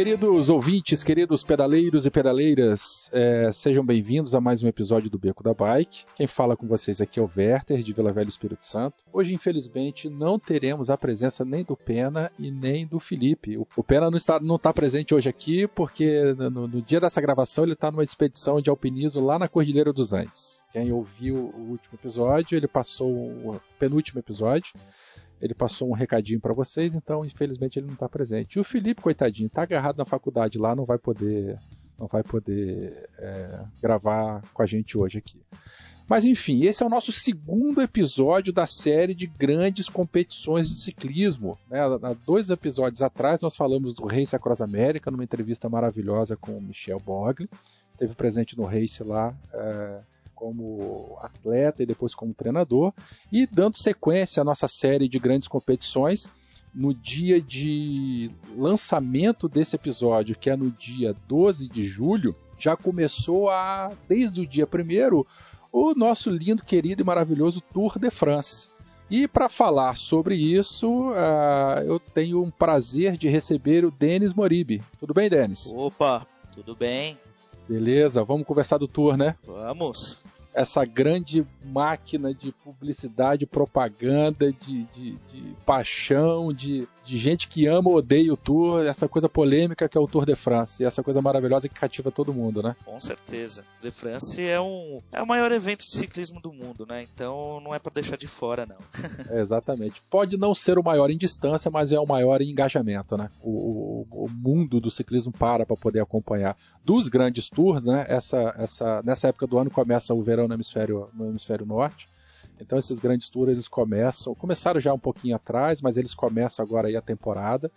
Queridos ouvintes, queridos pedaleiros e pedaleiras, é, sejam bem-vindos a mais um episódio do Beco da Bike. Quem fala com vocês aqui é o Werther, de Vila Velha Espírito Santo. Hoje, infelizmente, não teremos a presença nem do Pena e nem do Felipe. O, o Pena não está, não está presente hoje aqui porque no, no dia dessa gravação ele está numa expedição de alpinismo lá na Cordilheira dos Andes. Quem ouviu o último episódio, ele passou o penúltimo episódio ele passou um recadinho para vocês, então infelizmente ele não está presente. E o Felipe, coitadinho, está agarrado na faculdade lá, não vai poder, não vai poder é, gravar com a gente hoje aqui. Mas enfim, esse é o nosso segundo episódio da série de grandes competições de ciclismo. Né? Há dois episódios atrás nós falamos do Race Across America, numa entrevista maravilhosa com o Michel Bogli. Esteve presente no Race lá. É como atleta e depois como treinador, e dando sequência à nossa série de grandes competições. No dia de lançamento desse episódio, que é no dia 12 de julho, já começou a, desde o dia 1 o nosso lindo, querido e maravilhoso Tour de France. E para falar sobre isso, uh, eu tenho um prazer de receber o Denis Moribe. Tudo bem, Denis? Opa, tudo bem. Beleza, vamos conversar do tour, né? Vamos essa grande máquina de publicidade, propaganda, de, de, de paixão, de, de gente que ama ou odeia o Tour, essa coisa polêmica que é o Tour de France, e essa coisa maravilhosa que cativa todo mundo, né? Com certeza. O de France é, um, é o maior evento de ciclismo do mundo, né? Então não é para deixar de fora, não. é, exatamente. Pode não ser o maior em distância, mas é o maior em engajamento, né? O, o, o mundo do ciclismo para para poder acompanhar. Dos grandes tours, né? Essa, essa, nessa época do ano começa o verão no hemisfério, no hemisfério norte. Então esses grandes tours eles começam, começaram já um pouquinho atrás, mas eles começam agora aí a temporada.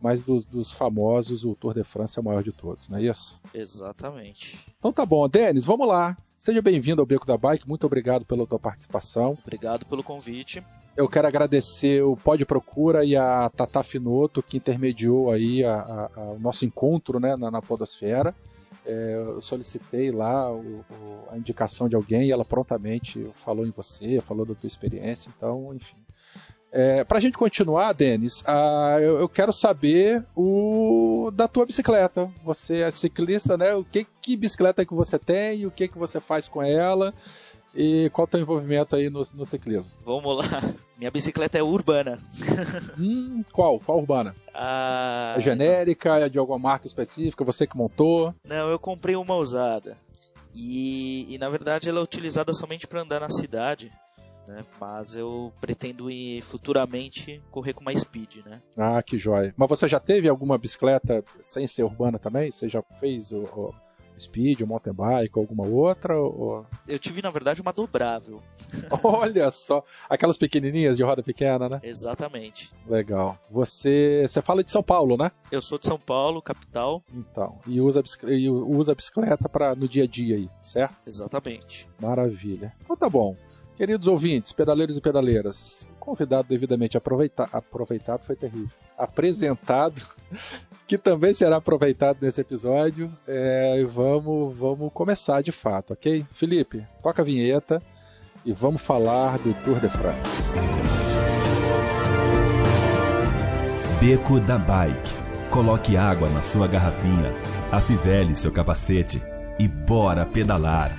Mas dos, dos famosos, o Tour de France é o maior de todos, não é isso? Exatamente. Então tá bom, Denis, vamos lá. Seja bem-vindo ao Beco da Bike, muito obrigado pela tua participação. Obrigado pelo convite. Eu quero agradecer o Pode Procura e a Tata Finoto que intermediou aí a, a, a, o nosso encontro né, na, na Podosfera. É, eu solicitei lá o, o, a indicação de alguém e ela prontamente falou em você, falou da tua experiência, então, enfim. É, para a gente continuar, Denis, uh, eu, eu, quero saber o da tua bicicleta. Você é ciclista, né? O que, que bicicleta que você tem, o que que você faz com ela? E qual é o teu envolvimento aí no, no ciclismo? Vamos lá. Minha bicicleta é urbana. hum, qual? Qual urbana? Ah, é genérica? É de alguma marca específica? Você que montou? Não, eu comprei uma usada. E, e na verdade ela é utilizada somente para andar na cidade. Né? Mas eu pretendo ir futuramente correr com uma speed, né? Ah, que jóia. Mas você já teve alguma bicicleta sem ser urbana também? Você já fez o, o Speed, ou mountain bike, ou alguma outra? Ou... Eu tive, na verdade, uma dobrável. Olha só, aquelas pequenininhas de roda pequena, né? Exatamente. Legal. Você, você fala de São Paulo, né? Eu sou de São Paulo, capital. Então, e usa, e usa a bicicleta para no dia a dia aí, certo? Exatamente. Maravilha. Então tá bom. Queridos ouvintes, pedaleiros e pedaleiras, convidado devidamente aproveitado, aproveitado foi terrível, apresentado, que também será aproveitado nesse episódio. É, vamos, vamos começar de fato, ok? Felipe, toca a vinheta e vamos falar do Tour de France. Beco da Bike. Coloque água na sua garrafinha, afivele seu capacete e bora pedalar.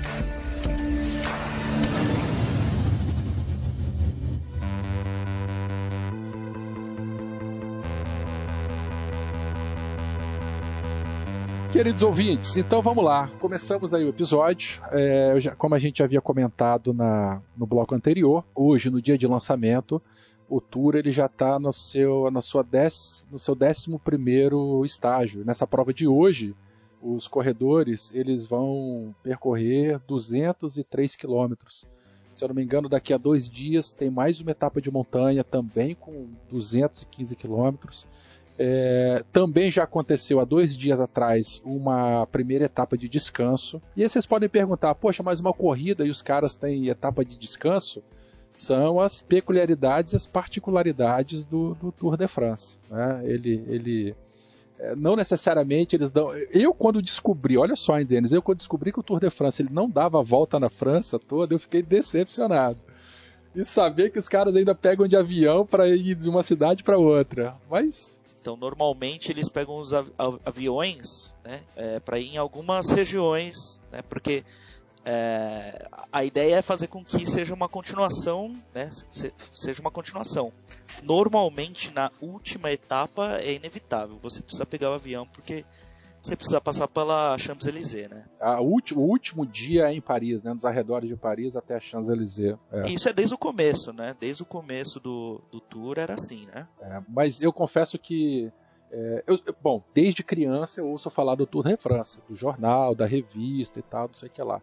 Queridos ouvintes, então vamos lá. Começamos aí o episódio. É, já, como a gente havia comentado na, no bloco anterior, hoje, no dia de lançamento, o Tour ele já está no seu, na sua dez, no seu décimo primeiro estágio. Nessa prova de hoje, os corredores eles vão percorrer 203 quilômetros. Se eu não me engano, daqui a dois dias tem mais uma etapa de montanha também com 215 quilômetros. É, também já aconteceu há dois dias atrás uma primeira etapa de descanso. E aí vocês podem perguntar: poxa, mas uma corrida e os caras têm etapa de descanso? são as peculiaridades e as particularidades do, do Tour de France. Né? Ele, ele é, não necessariamente eles dão. Eu, quando descobri, olha só, hein, Denis, eu quando descobri que o Tour de France ele não dava a volta na França toda, eu fiquei decepcionado. E saber que os caras ainda pegam de avião para ir de uma cidade para outra. Mas. Então, normalmente eles pegam os aviões né, é, para ir em algumas regiões, né, porque é, a ideia é fazer com que seja uma continuação, né, seja uma continuação normalmente na última etapa é inevitável. Você precisa pegar o avião porque você precisa passar pela Champs-Élysées, né? A ulti, o último dia é em Paris, né? Nos arredores de Paris até a Champs-Élysées. É. Isso é desde o começo, né? Desde o começo do, do tour era assim, né? É, mas eu confesso que é, eu, bom, desde criança eu ouço falar do Tour de France, do jornal, da revista e tal, não sei o que lá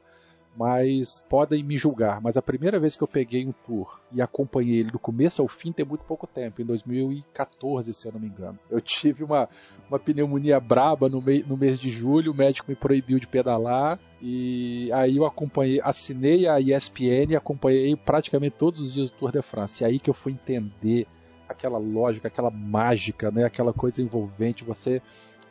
mas podem me julgar. Mas a primeira vez que eu peguei um tour e acompanhei ele do começo ao fim tem muito pouco tempo, em 2014, se eu não me engano. Eu tive uma, uma pneumonia braba no, mei, no mês de julho, o médico me proibiu de pedalar. E aí eu acompanhei, assinei a ESPN e acompanhei praticamente todos os dias do Tour de France. E aí que eu fui entender aquela lógica, aquela mágica, né? aquela coisa envolvente. Você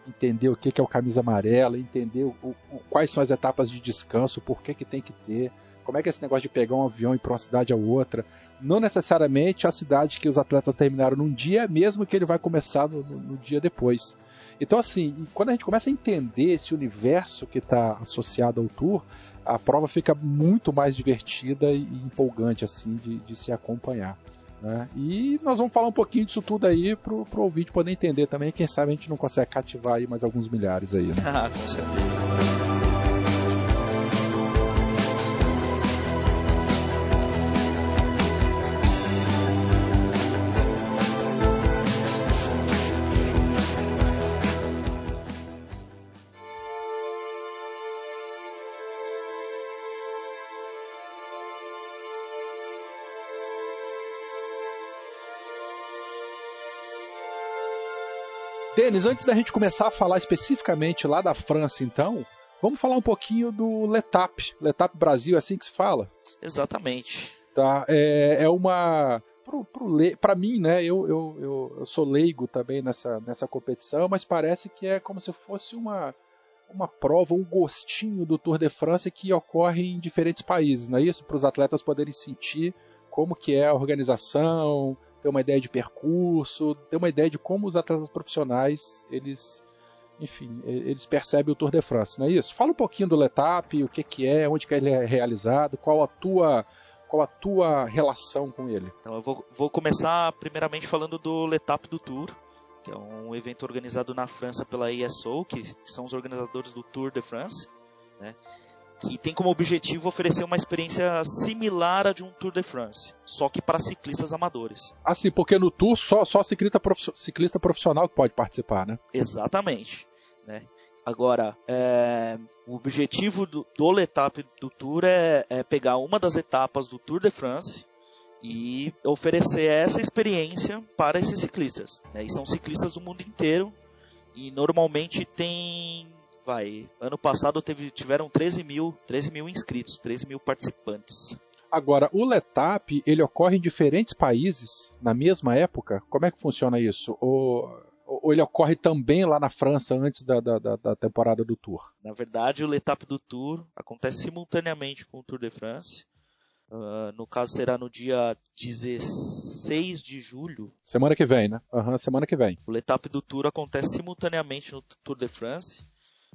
entender o que é o camisa amarela, entender o, o, quais são as etapas de descanso, por que, que tem que ter, como é que é esse negócio de pegar um avião e ir para uma cidade a outra. Não necessariamente a cidade que os atletas terminaram num dia, mesmo que ele vai começar no, no, no dia depois. Então, assim, quando a gente começa a entender esse universo que está associado ao tour, a prova fica muito mais divertida e empolgante, assim, de, de se acompanhar. Né? E nós vamos falar um pouquinho disso tudo aí pro, pro ouvinte poder entender também. Quem sabe a gente não consegue cativar aí mais alguns milhares aí. Né? ah, com certeza. Denis, antes da gente começar a falar especificamente lá da França, então, vamos falar um pouquinho do Letap. Letap Brasil, é assim que se fala? Exatamente. Tá, é, é uma. Para mim, né, eu, eu, eu, eu, sou leigo também nessa, nessa competição, mas parece que é como se fosse uma, uma prova, um gostinho do Tour de France que ocorre em diferentes países, não é isso? Para os atletas poderem sentir como que é a organização, ter uma ideia de percurso, ter uma ideia de como os atletas profissionais, eles, enfim, eles percebem o Tour de France, não é isso? Fala um pouquinho do Letap, o que, que é, onde que ele é realizado, qual a tua qual a tua relação com ele? Então eu vou, vou começar primeiramente falando do Letap do Tour, que é um evento organizado na França pela ESO, que são os organizadores do Tour de France, né? Que tem como objetivo oferecer uma experiência similar à de um Tour de France, só que para ciclistas amadores. Assim, porque no Tour só, só ciclista, prof, ciclista profissional pode participar, né? Exatamente. Né? Agora, é, o objetivo do, do Letap do Tour é, é pegar uma das etapas do Tour de France e oferecer essa experiência para esses ciclistas. Né? E são ciclistas do mundo inteiro e normalmente tem vai, ano passado teve, tiveram 13 mil, 13 mil inscritos, 13 mil participantes. Agora, o Letap, ele ocorre em diferentes países na mesma época? Como é que funciona isso? Ou, ou ele ocorre também lá na França antes da, da, da, temporada do Tour? Na verdade, o Letap do Tour acontece simultaneamente com o Tour de France. Uh, no caso, será no dia 16 de julho. Semana que vem, né? Uhum, semana que vem. O Letap do Tour acontece simultaneamente no Tour de France.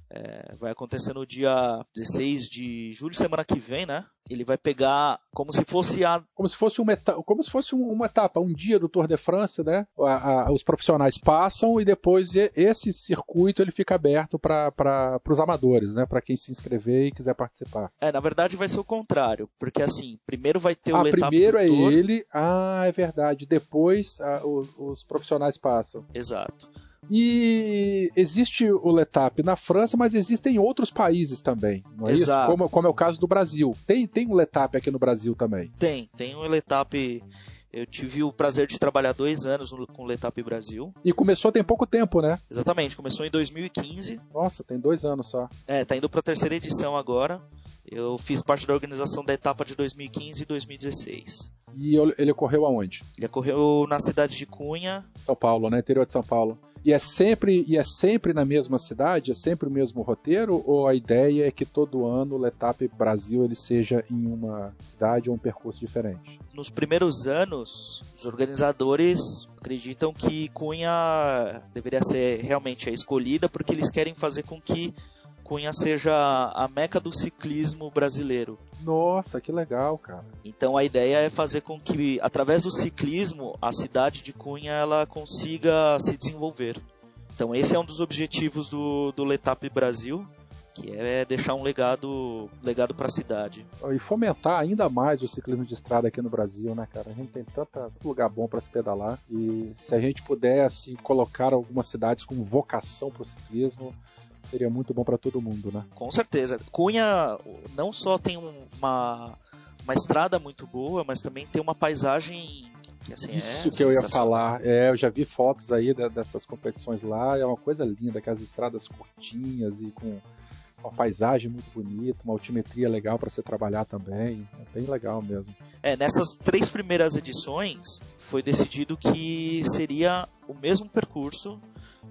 É, vai acontecer no dia 16 de julho, semana que vem, né? Ele vai pegar como se fosse a. Como se fosse uma etapa, como se fosse uma etapa, um dia do Tour de France, né? A, a, os profissionais passam e depois esse circuito ele fica aberto para os amadores, né? Para quem se inscrever e quiser participar. É, na verdade vai ser o contrário, porque assim, primeiro vai ter o ah, primeiro é ele, ah, é verdade. Depois os, os profissionais passam. Exato. E existe o Letap na França, mas existem outros países também, não é Exato. isso? Como, como é o caso do Brasil. Tem, tem um Letap aqui no Brasil também. Tem, tem um Letap. Eu tive o prazer de trabalhar dois anos no- com o Letap Brasil. E começou tem pouco tempo, né? Exatamente, começou em 2015. Nossa, tem dois anos só. É, tá indo pra terceira edição agora. Eu fiz parte da organização da etapa de 2015 e 2016. E ele ocorreu aonde? Ele ocorreu na cidade de Cunha. São Paulo, né? Interior de São Paulo. E é sempre e é sempre na mesma cidade, é sempre o mesmo roteiro ou a ideia é que todo ano o Letap Brasil ele seja em uma cidade ou um percurso diferente? Nos primeiros anos, os organizadores acreditam que Cunha deveria ser realmente a escolhida porque eles querem fazer com que Cunha seja a meca do ciclismo brasileiro. Nossa, que legal, cara. Então a ideia é fazer com que, através do ciclismo, a cidade de Cunha ela consiga se desenvolver. Então esse é um dos objetivos do, do Letap Brasil, que é deixar um legado, legado para a cidade. E fomentar ainda mais o ciclismo de estrada aqui no Brasil, né, cara? A gente tem tanto lugar bom para se pedalar e se a gente puder assim colocar algumas cidades com vocação para o ciclismo, seria muito bom para todo mundo, né? Com certeza. Cunha não só tem um- uma, uma estrada muito boa, mas também tem uma paisagem que assim, é Isso que eu ia falar. É, eu já vi fotos aí dessas competições lá, é uma coisa linda, aquelas estradas curtinhas e com uma paisagem muito bonita, uma altimetria legal para você trabalhar também. É bem legal mesmo. É, nessas três primeiras edições foi decidido que seria o mesmo percurso,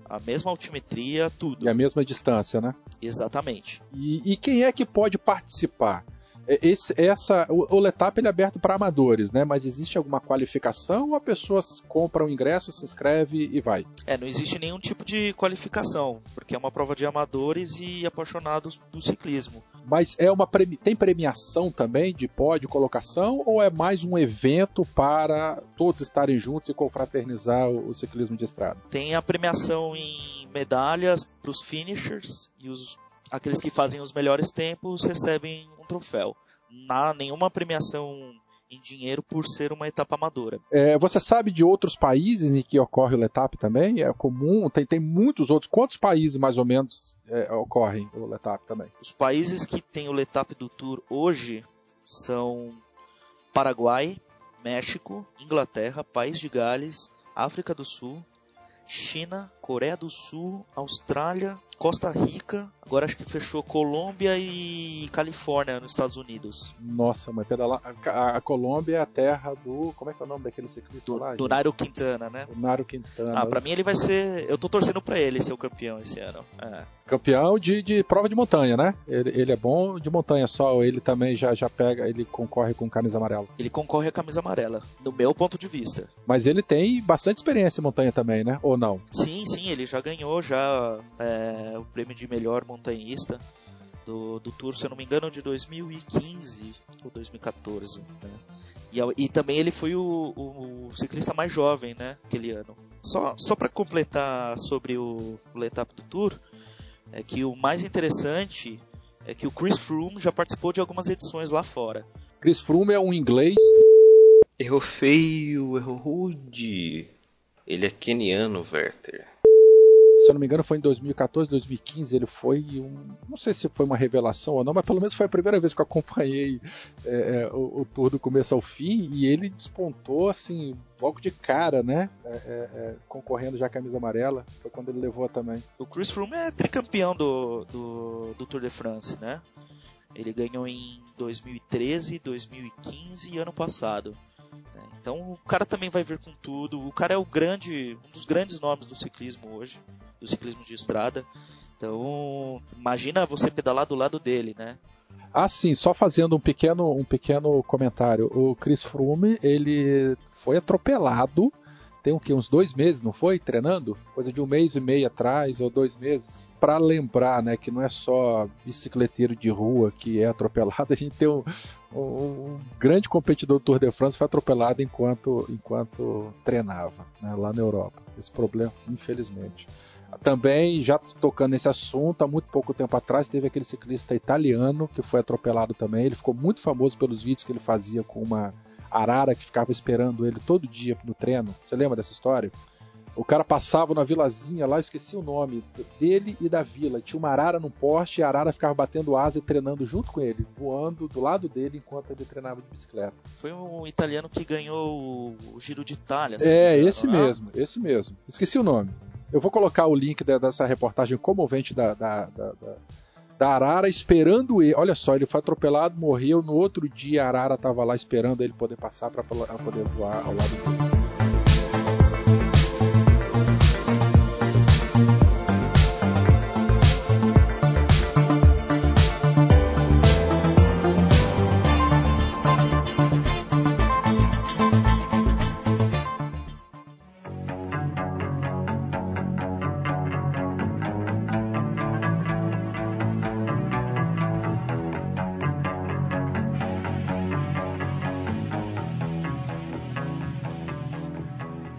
a mesma altimetria, tudo. E a mesma distância, né? Exatamente. E, e quem é que pode participar? É, Esse, essa, o, o Letap ele é aberto para amadores, né? Mas existe alguma qualificação ou a pessoa compra o ingresso, se inscreve e vai? É, não existe nenhum tipo de qualificação, porque é uma prova de amadores e apaixonados do ciclismo. Mas é uma premi- tem premiação também de pódio, colocação ou é mais um evento para todos estarem juntos e confraternizar o, o ciclismo de estrada? Tem a premiação em medalhas para os finishers e os, aqueles que fazem os melhores tempos recebem um troféu. Não há nenhuma premiação em dinheiro por ser uma etapa amadora. É, você sabe de outros países em que ocorre o Letap também? É comum? Tem, tem muitos outros. Quantos países mais ou menos é, ocorrem o Letap também? Os países que têm o Letap do Tour hoje são Paraguai, México, Inglaterra, País de Gales, África do Sul, China, Coreia do Sul, Austrália, Costa Rica, agora acho que fechou Colômbia e Califórnia nos Estados Unidos. Nossa, mas pedalar. A, a Colômbia é a terra do. Como é que é o nome daquele ciclista Do, lá? do? Nairo Quintana, né? O Nairo Quintana. Ah, pra mim ele vai ser. Eu tô torcendo pra ele ser o campeão esse ano. É. Campeão de, de prova de montanha, né? Ele, ele é bom de montanha só, ele também já, já pega, ele concorre com camisa amarela. Ele concorre à camisa amarela, no meu ponto de vista. Mas ele tem bastante experiência em montanha também, né? Ou não? Sim, sim, ele já ganhou já é, o prêmio de melhor montanhista do, do Tour, se eu não me engano, de 2015 ou 2014. Né? E, e também ele foi o, o- o ciclista mais jovem, né, aquele ano. Só, só para completar sobre o, o Letap do Tour, é que o mais interessante é que o Chris Froome já participou de algumas edições lá fora. Chris Froome é um inglês. Errou feio, errou rude. Ele é keniano, Werther. Se eu não me engano, foi em 2014, 2015. Ele foi um. Não sei se foi uma revelação ou não, mas pelo menos foi a primeira vez que eu acompanhei é, é, o, o tour do começo ao fim. E ele despontou, assim, logo de cara, né? É, é, é, concorrendo já a camisa amarela. Foi quando ele levou também. O Chris Froome é tricampeão do, do, do Tour de France, né? Ele ganhou em 2013, 2015 e ano passado. Né? Então o cara também vai vir com tudo. O cara é o grande, um dos grandes nomes do ciclismo hoje, do ciclismo de estrada. Então imagina você pedalar do lado dele, né? Ah, sim, só fazendo um pequeno, um pequeno comentário. O Chris Froome, ele foi atropelado, tem o quê? Uns dois meses, não foi? Treinando? Coisa de um mês e meio atrás, ou dois meses. Para lembrar, né, que não é só bicicleteiro de rua que é atropelado, a gente tem um, um, um grande competidor do Tour de France foi atropelado enquanto, enquanto treinava, né, lá na Europa. Esse problema, infelizmente. Também, já tocando nesse assunto, há muito pouco tempo atrás, teve aquele ciclista italiano que foi atropelado também. Ele ficou muito famoso pelos vídeos que ele fazia com uma arara que ficava esperando ele todo dia no treino. Você lembra dessa história? O cara passava na vilazinha lá, esqueci o nome dele e da vila. Tinha uma arara num poste e a arara ficava batendo asa e treinando junto com ele, voando do lado dele enquanto ele treinava de bicicleta. Foi um italiano que ganhou o Giro de Itália. É, esse mesmo, esse mesmo. Esqueci o nome. Eu vou colocar o link dessa reportagem comovente da, da, da, da da Arara esperando ele. Olha só, ele foi atropelado, morreu. No outro dia a Arara estava lá esperando ele poder passar para poder voar ao lado dele.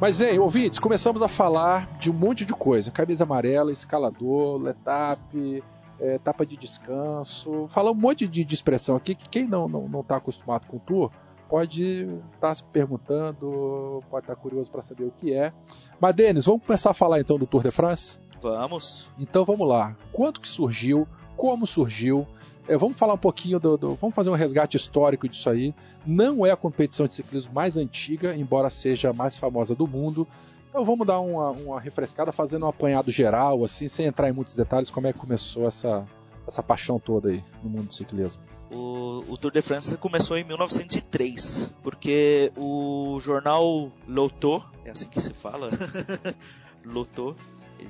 Mas, hein, ouvintes, começamos a falar de um monte de coisa: camisa amarela, escalador, letap, é, tapa de descanso. Falar um monte de, de expressão aqui que quem não está não, não tá acostumado com o tour pode estar tá se perguntando, pode estar tá curioso para saber o que é. Mas, Denis, vamos começar a falar então do Tour de France? Vamos. Então vamos lá. Quando que surgiu? Como surgiu? É, vamos falar um pouquinho do, do, Vamos fazer um resgate histórico disso aí. Não é a competição de ciclismo mais antiga, embora seja a mais famosa do mundo. Então vamos dar uma, uma refrescada, fazendo um apanhado geral, assim, sem entrar em muitos detalhes, como é que começou essa, essa paixão toda aí no mundo do ciclismo. O, o, Tour de France começou em 1903, porque o jornal Lotto, é assim que se fala, Lotto,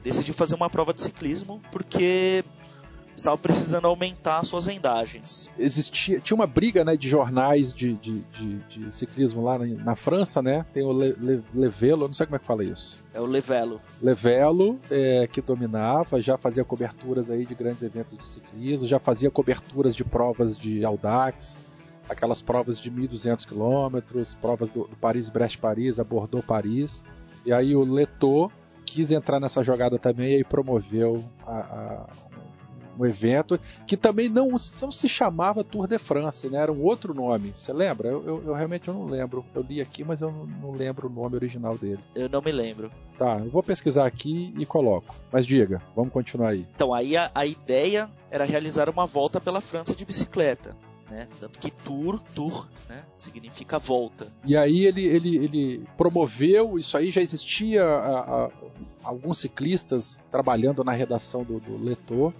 decidiu fazer uma prova de ciclismo porque estava precisando aumentar suas vendagens. Existia, tinha uma briga né, de jornais de, de, de, de ciclismo lá na, na, França, né? Tem o Le, Le, Levelo, não sei como é que fala isso. É o Levelo. Levelo, é, que dominava, já fazia coberturas aí de grandes eventos de ciclismo, já fazia coberturas de provas de Audax, aquelas provas de 1.200 quilômetros, provas do, do Paris-Brest-Paris, a Bordeaux-Paris. E aí o Leto quis entrar nessa jogada também e promoveu a, a, um evento que também não, não se chamava Tour de France, né? Era um outro nome. Você lembra? Eu, eu, eu realmente eu não lembro. Eu li aqui, mas eu não, não, lembro o nome original dele. Eu não me lembro. Tá, eu vou pesquisar aqui e coloco. Mas diga, vamos continuar aí. Então, aí a, a ideia era realizar uma volta pela França de bicicleta. Né? Tanto que tour, tour, né? significa volta. E aí ele, ele, ele promoveu, isso aí já existia a, a, alguns ciclistas trabalhando na redação do, do Letor,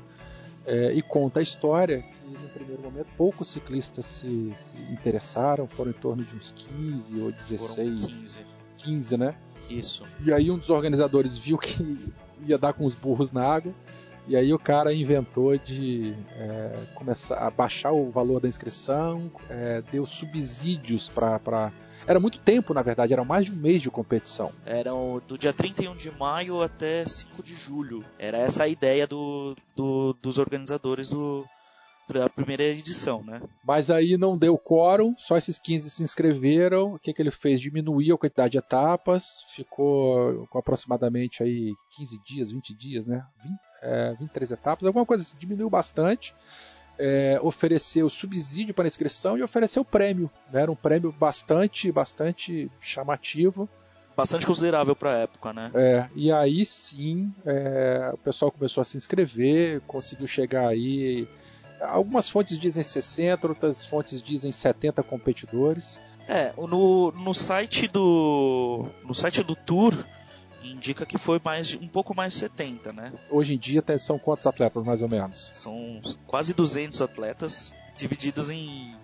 é, e conta a história que, no primeiro momento, poucos ciclistas se, se, interessaram, foram em torno de uns 15 ou 16. Foram 15. 15, né? Isso. E aí um dos organizadores viu que ia dar com os burros na água, e aí o cara inventou de é, começar a baixar o valor da inscrição, é, deu subsídios para era muito tempo, na verdade, era mais de um mês de competição. Eram do dia 31 de maio até 5 de julho. Era essa a ideia do, do dos organizadores do, da primeira edição, né? Mas aí não deu quórum, só esses 15 se inscreveram. O que, que ele fez? Diminuiu a quantidade de etapas, ficou com aproximadamente aí 15 dias, 20 dias, né? 20, é, 23 etapas, alguma coisa assim, diminuiu bastante é, ofereceu subsídio para a inscrição e ofereceu prêmio. Né? Era um prêmio bastante, bastante chamativo. Bastante considerável para a época, né? É, e aí sim é, o pessoal começou a se inscrever, conseguiu chegar aí. Algumas fontes dizem 60, outras fontes dizem 70 competidores. É, no, no site do. No site do Tour indica que foi mais um pouco mais de 70, né? Hoje em dia são quantos atletas mais ou menos? São quase 200 atletas divididos em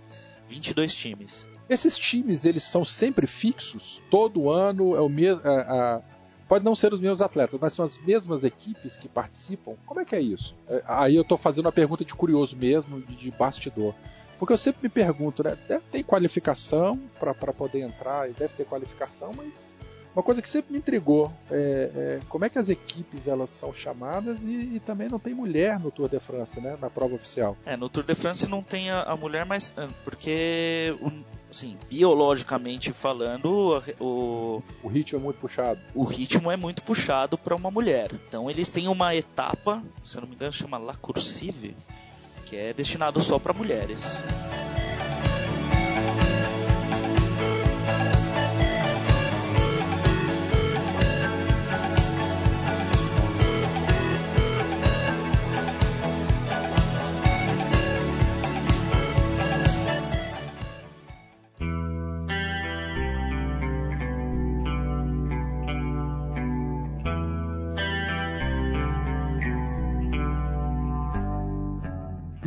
22 times. Esses times eles são sempre fixos, todo ano é o mesmo. É, pode não ser os mesmos atletas, mas são as mesmas equipes que participam. Como é que é isso? É, aí eu estou fazendo uma pergunta de curioso mesmo, de, de bastidor. Porque eu sempre me pergunto, né? Deve ter qualificação para poder entrar, deve ter qualificação, mas uma coisa que sempre me intrigou é, é, como é que as equipes elas são chamadas e, e, também não tem mulher no Tour de France, né, na prova oficial. É, no Tour de France não tem a, a mulher, mas é, porque assim, biologicamente falando, o o ritmo é muito puxado. O ritmo é muito puxado para uma mulher. Então eles têm uma etapa, se eu não me engano, chama La Cursive, que é destinado só para mulheres.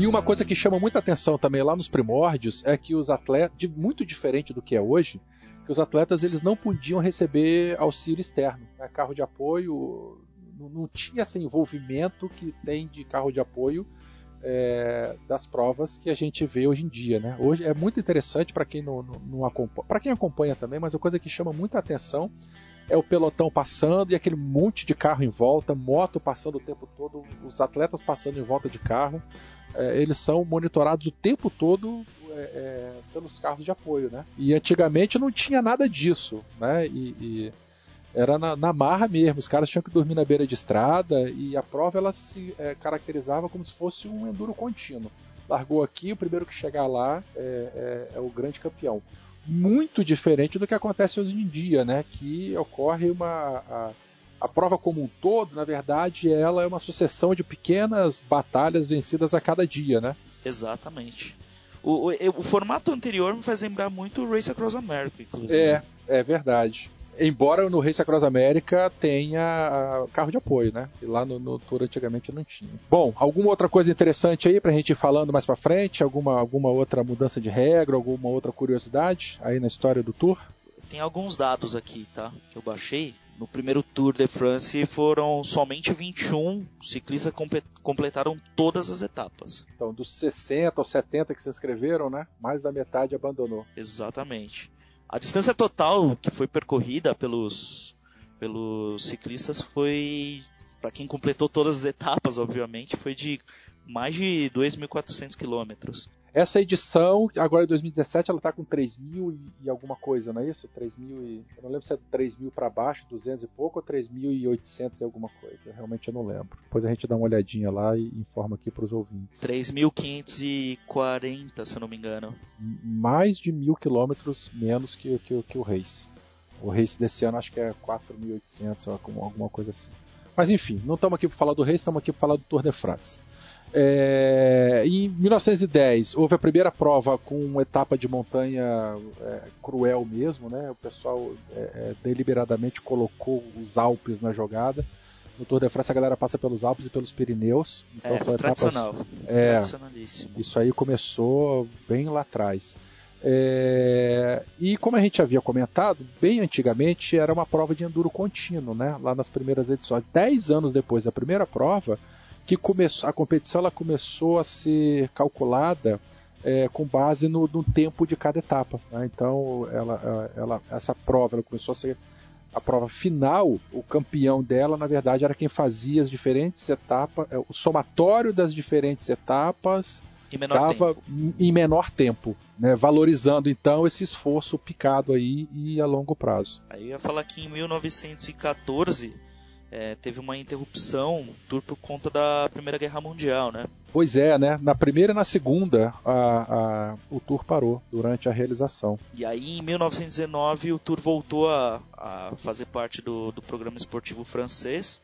E uma coisa que chama muita atenção também lá nos primórdios é que os atletas, muito diferente do que é hoje, que os atletas eles não podiam receber auxílio externo. Né? Carro de apoio não, não, tinha esse envolvimento que tem de carro de apoio é, das provas que a gente vê hoje em dia. Né? Hoje é muito interessante para quem não, não, não acompanha, para quem acompanha também, mas a coisa que chama muita atenção é o pelotão passando e aquele monte de carro em volta, moto passando o tempo todo, os atletas passando em volta de carro. É, eles são monitorados o tempo todo é, é, pelos carros de apoio, né? E antigamente não tinha nada disso, né? E, e era na, na, marra mesmo, os caras tinham que dormir na beira de estrada e a prova ela se é, caracterizava como se fosse um enduro contínuo. Largou aqui, o primeiro que chegar lá é, o grande campeão muito diferente do que acontece hoje em dia, né? Que ocorre uma a, a, prova como um todo, na verdade, ela é uma sucessão de pequenas batalhas vencidas a cada dia, né? Exatamente. O, o, o formato anterior me faz lembrar muito o Race Across America, inclusive. É, é verdade. Embora no Race Across America tenha carro de apoio, né? E lá no, no, Tour antigamente não tinha. Bom, alguma outra coisa interessante aí pra gente ir falando mais pra frente? Alguma, alguma outra mudança de regra? Alguma outra curiosidade aí na história do Tour? Tem alguns dados aqui, tá? Que eu baixei. No primeiro Tour de France foram somente 21 ciclistas completaram todas as etapas. Então, dos 60 ou 70 que se inscreveram, né? Mais da metade abandonou. Exatamente. A distância total que foi percorrida pelos, pelos ciclistas foi, para quem completou todas as etapas, obviamente, foi de mais de 2.400 quilômetros. Essa edição, agora em 2017, ela está com 3 mil e, e, alguma coisa, não é isso? 3 mil e. Eu não lembro se é 3 mil para baixo, 200 e pouco, ou 3.800 e alguma coisa. Realmente eu não lembro. Depois a gente dá uma olhadinha lá e informa aqui para os ouvintes. 3.540, se eu não me engano. Mais de mil quilômetros menos que, que, que o Race. O Race desse ano acho que é 4.800 ou alguma coisa assim. Mas enfim, não estamos aqui para falar do Race, estamos aqui para falar do Tour de France. É, em 1910 houve a primeira prova com uma etapa de montanha é, cruel mesmo, né? O pessoal é, é deliberadamente colocou os Alpes na jogada. No Tour de France a galera passa pelos Alpes e pelos Pirineus. Então é, são tradicional. Etapas, é, tradicionalíssimo. Isso aí começou bem lá atrás. É, e como a gente havia comentado, bem antigamente era uma prova de enduro contínuo, né? Lá nas primeiras edições. Dez anos depois da primeira prova, que começou, a competição ela começou a ser calculada é, com base no, no, tempo de cada etapa. Né? Então, ela, ela, essa prova ela começou a ser a prova final, o campeão dela, na verdade, era quem fazia as diferentes etapas, é, o somatório das diferentes etapas em menor tempo. em menor tempo, né? valorizando então esse esforço picado aí e a longo prazo. Aí eu ia falar que em 1914 é, teve uma interrupção tour por conta da Primeira Guerra Mundial, né? Pois é, né? Na primeira e na segunda a, a, o tour parou durante a realização. E aí em 1919 o tour voltou a, a fazer parte do, do programa esportivo francês.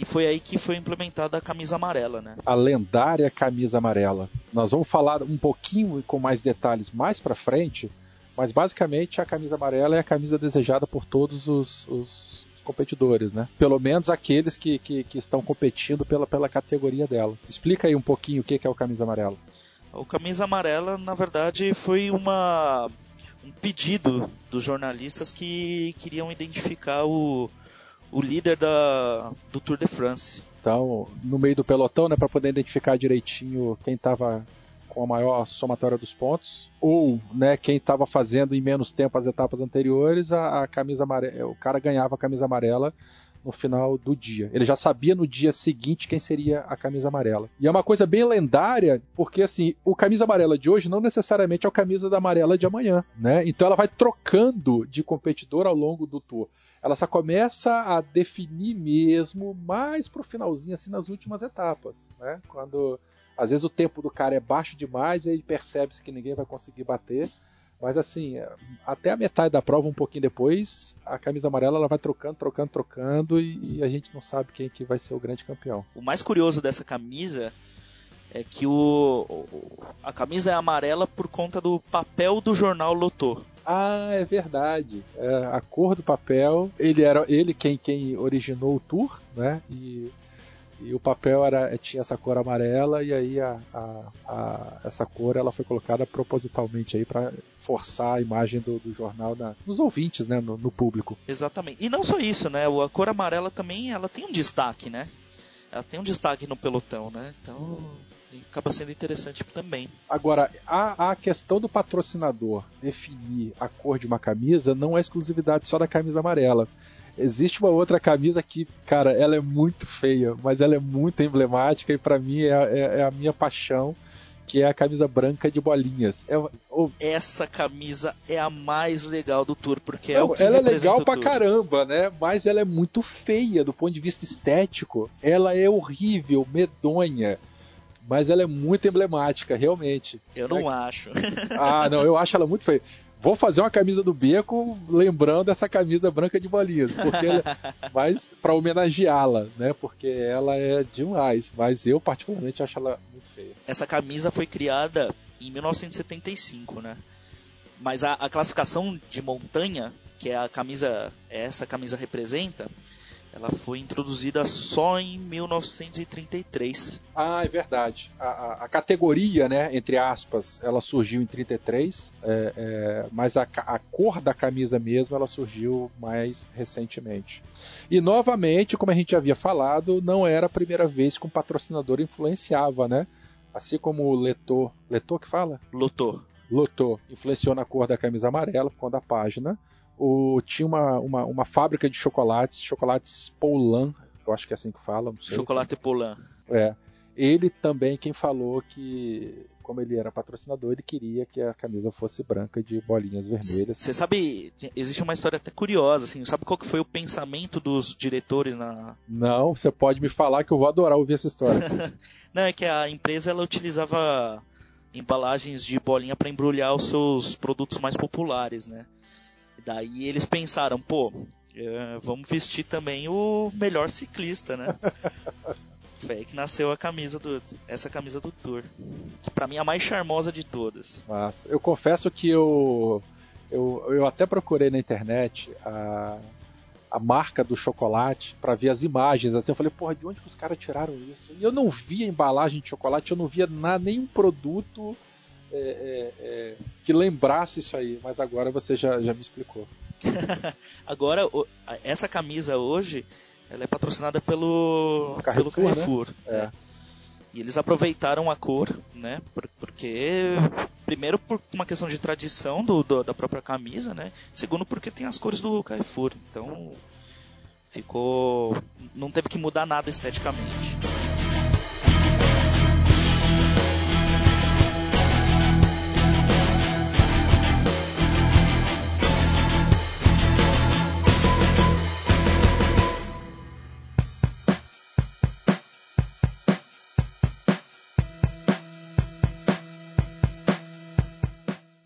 E foi aí que foi implementada a camisa amarela, né? A lendária camisa amarela. Nós vamos falar um pouquinho com mais detalhes mais para frente, mas basicamente a camisa amarela é a camisa desejada por todos os, os competidores, né? Pelo menos aqueles que, que, que estão competindo pela, pela categoria dela. Explica aí um pouquinho o que é o camisa amarela. O camisa amarela, na verdade, foi uma um pedido dos jornalistas que queriam identificar o, o líder da, do Tour de France. Então, no meio do pelotão, né, para poder identificar direitinho quem estava com a maior somatória dos pontos, ou né, quem estava fazendo em menos tempo as etapas anteriores, a, a camisa amarela, o cara ganhava a camisa amarela no final do dia. Ele já sabia no dia seguinte quem seria a camisa amarela. E é uma coisa bem lendária, porque assim, o camisa amarela de hoje não necessariamente é o camisa da amarela de amanhã, né? Então ela vai trocando de competidor ao longo do tour. Ela só começa a definir mesmo mais pro finalzinho assim nas últimas etapas, né? Quando às vezes o tempo do cara é baixo demais e aí percebe-se que ninguém vai conseguir bater. Mas assim, até a metade da prova, um pouquinho depois, a camisa amarela ela vai trocando, trocando, trocando e, e a gente não sabe quem que vai ser o grande campeão. O mais curioso dessa camisa é que o, a camisa é amarela por conta do papel do jornal Lotô. Ah, é verdade. É, a cor do papel, ele era ele quem, quem originou o tour, né? E E o papel era tinha essa cor amarela e aí a, a, a essa cor ela foi colocada propositalmente aí para forçar a imagem do, do jornal na, nos ouvintes, né, no, no, público. Exatamente. E não só isso, né? A cor amarela também ela tem um destaque, né? Ela tem um destaque no pelotão, né? Então acaba sendo interessante também. Agora, a, a questão do patrocinador definir a cor de uma camisa não é exclusividade só da camisa amarela. Existe uma outra camisa que, cara, ela é muito feia, mas ela é muito emblemática e para mim é, é, é, a minha paixão, que é a camisa branca de bolinhas. É, oh, Essa camisa é a mais legal do tour, porque é não, é o que Ela é legal pra caramba, né? Mas ela é muito feia do ponto de vista estético. Ela é horrível, medonha mas ela é muito emblemática, realmente. Eu não é... acho. ah, não, eu acho ela muito feia. Vou fazer uma camisa do Beco lembrando essa camisa branca de bolinhas, porque ela, mas para homenageá-la, né? Porque ela é demais, mas eu particularmente acho ela muito feia. Essa camisa foi criada em 1975, né? Mas a, a classificação de montanha, que é a camisa, essa camisa representa, ela foi introduzida só em 1933. Ah, é verdade. A, a, a categoria, né, entre aspas, ela surgiu em 33, é, é, mas a, a, cor da camisa mesmo ela surgiu mais recentemente. E novamente, como a gente havia falado, não era a primeira vez que um patrocinador influenciava, né? Assim como o Letor, Letor que fala? Lotor. Lotor influenciou na cor da camisa amarela, por conta da página o, tinha uma, uma, uma, fábrica de chocolates, chocolates Poulan, eu acho que é assim que fala. Chocolate assim. Poulan. É. Ele também quem falou que, como ele era patrocinador, ele queria que a camisa fosse branca de bolinhas vermelhas. Você sabe, existe uma história até curiosa, assim, sabe qual que foi o pensamento dos diretores na... Não, você pode me falar que eu vou adorar ouvir essa história. Não, é que a empresa ela utilizava embalagens de bolinha para embrulhar os seus produtos mais populares, né? Daí eles pensaram, pô, é, vamos vestir também o melhor ciclista, né? Foi aí que nasceu a camisa do. Essa camisa do Tour. Que pra mim é a mais charmosa de todas. Mas eu confesso que eu. Eu, eu até procurei na internet a, a marca do chocolate para ver as imagens. Assim, eu falei, porra, de onde que os caras tiraram isso? E eu não via embalagem de chocolate, eu não via nada, nenhum produto é, é, é, que lembrasse isso aí, mas agora você já, já me explicou. agora, essa camisa hoje, ela é patrocinada pelo Carrefour. Pelo Carrefour né? É. E eles aproveitaram a cor, né? Porque primeiro por uma questão de tradição do, do, da própria camisa, né? Segundo porque tem as cores do Carrefour. Então ficou, não teve que mudar nada esteticamente.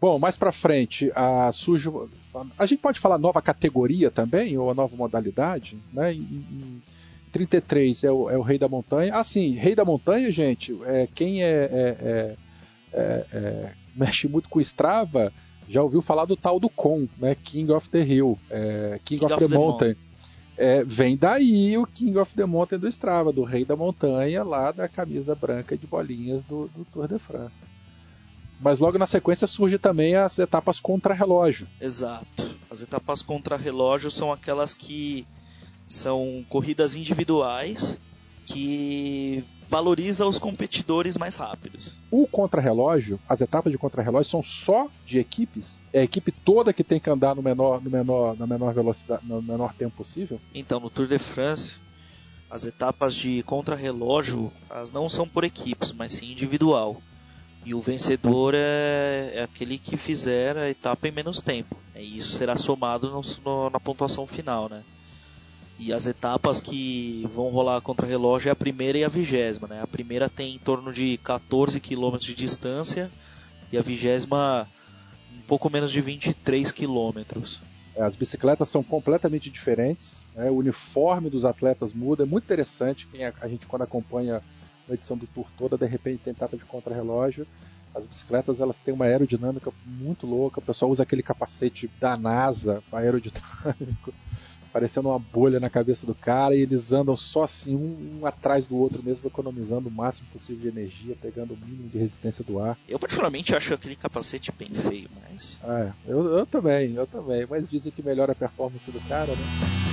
Bom, mais para frente, a surge. A gente pode falar nova categoria também, ou a nova modalidade, né? Em, em 33 é o, é o Rei da Montanha. Ah, sim, Rei da Montanha, gente, é, quem é, é, é, é, é mexe muito com Strava já ouviu falar do tal do Con, né? King of the Hill, King, King, of, of the, the, Mountain. É, vem daí o King of the Mountain do Strava, do Rei da Montanha, lá da camisa branca de bolinhas do, do Tour de France. Mas logo na sequência surge também as etapas contra-relógio. Exato. As etapas contra-relógio são aquelas que são corridas individuais que valoriza os competidores mais rápidos. O contrarrelógio, as etapas de contrarrelógio são só de equipes? É a equipe toda que tem que andar no menor, no menor, na menor velocidade, no menor tempo possível? Então, no Tour de France, as etapas de contrarrelógio, elas não são por equipes, mas sim individual. E o vencedor é, é, aquele que fizer a etapa em menos tempo. E isso será somado no, no, na pontuação final, né? E as etapas que vão rolar contra relógio é a primeira e a vigésima, né? A primeira tem em torno de 14 km de distância e a vigésima um pouco menos de 23 km. É, as bicicletas são completamente diferentes, né? o uniforme dos atletas muda, é muito interessante quem a gente quando acompanha na edição do Tour toda, de repente tem etapa de contrarrelógio. As bicicletas elas têm uma aerodinâmica muito louca. O pessoal usa aquele capacete da NASA aerodinâmico. parecendo uma bolha na cabeça do cara, e eles andam só assim, um, um atrás do outro mesmo, economizando o máximo possível de energia, pegando o mínimo de resistência do ar. Eu particularmente acho aquele capacete bem feio, mas. É, eu, eu também, eu também, mas dizem que melhora a performance do cara, né?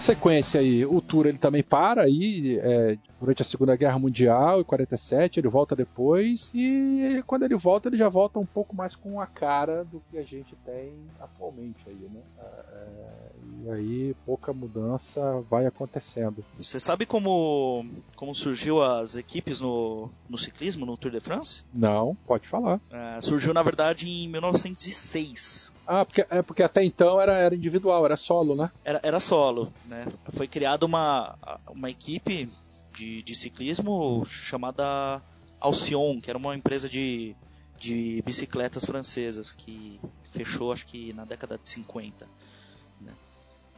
Na sequência aí, o tour ele também para aí é, durante a Segunda Guerra Mundial, em 47, ele volta depois e quando ele volta ele já volta um pouco mais com a cara do que a gente tem atualmente aí, né? É, é e aí pouca mudança vai acontecendo. Você sabe como como surgiu as equipes no, no ciclismo, no Tour de France? Não, pode falar. É, surgiu na verdade em 1906. Ah, porque, é porque até então era, era individual, era solo, né? Era, era solo, né? Foi criada uma, uma equipe de, de ciclismo chamada Alcyon, que era uma empresa de, de bicicletas francesas que fechou acho que na década de 50.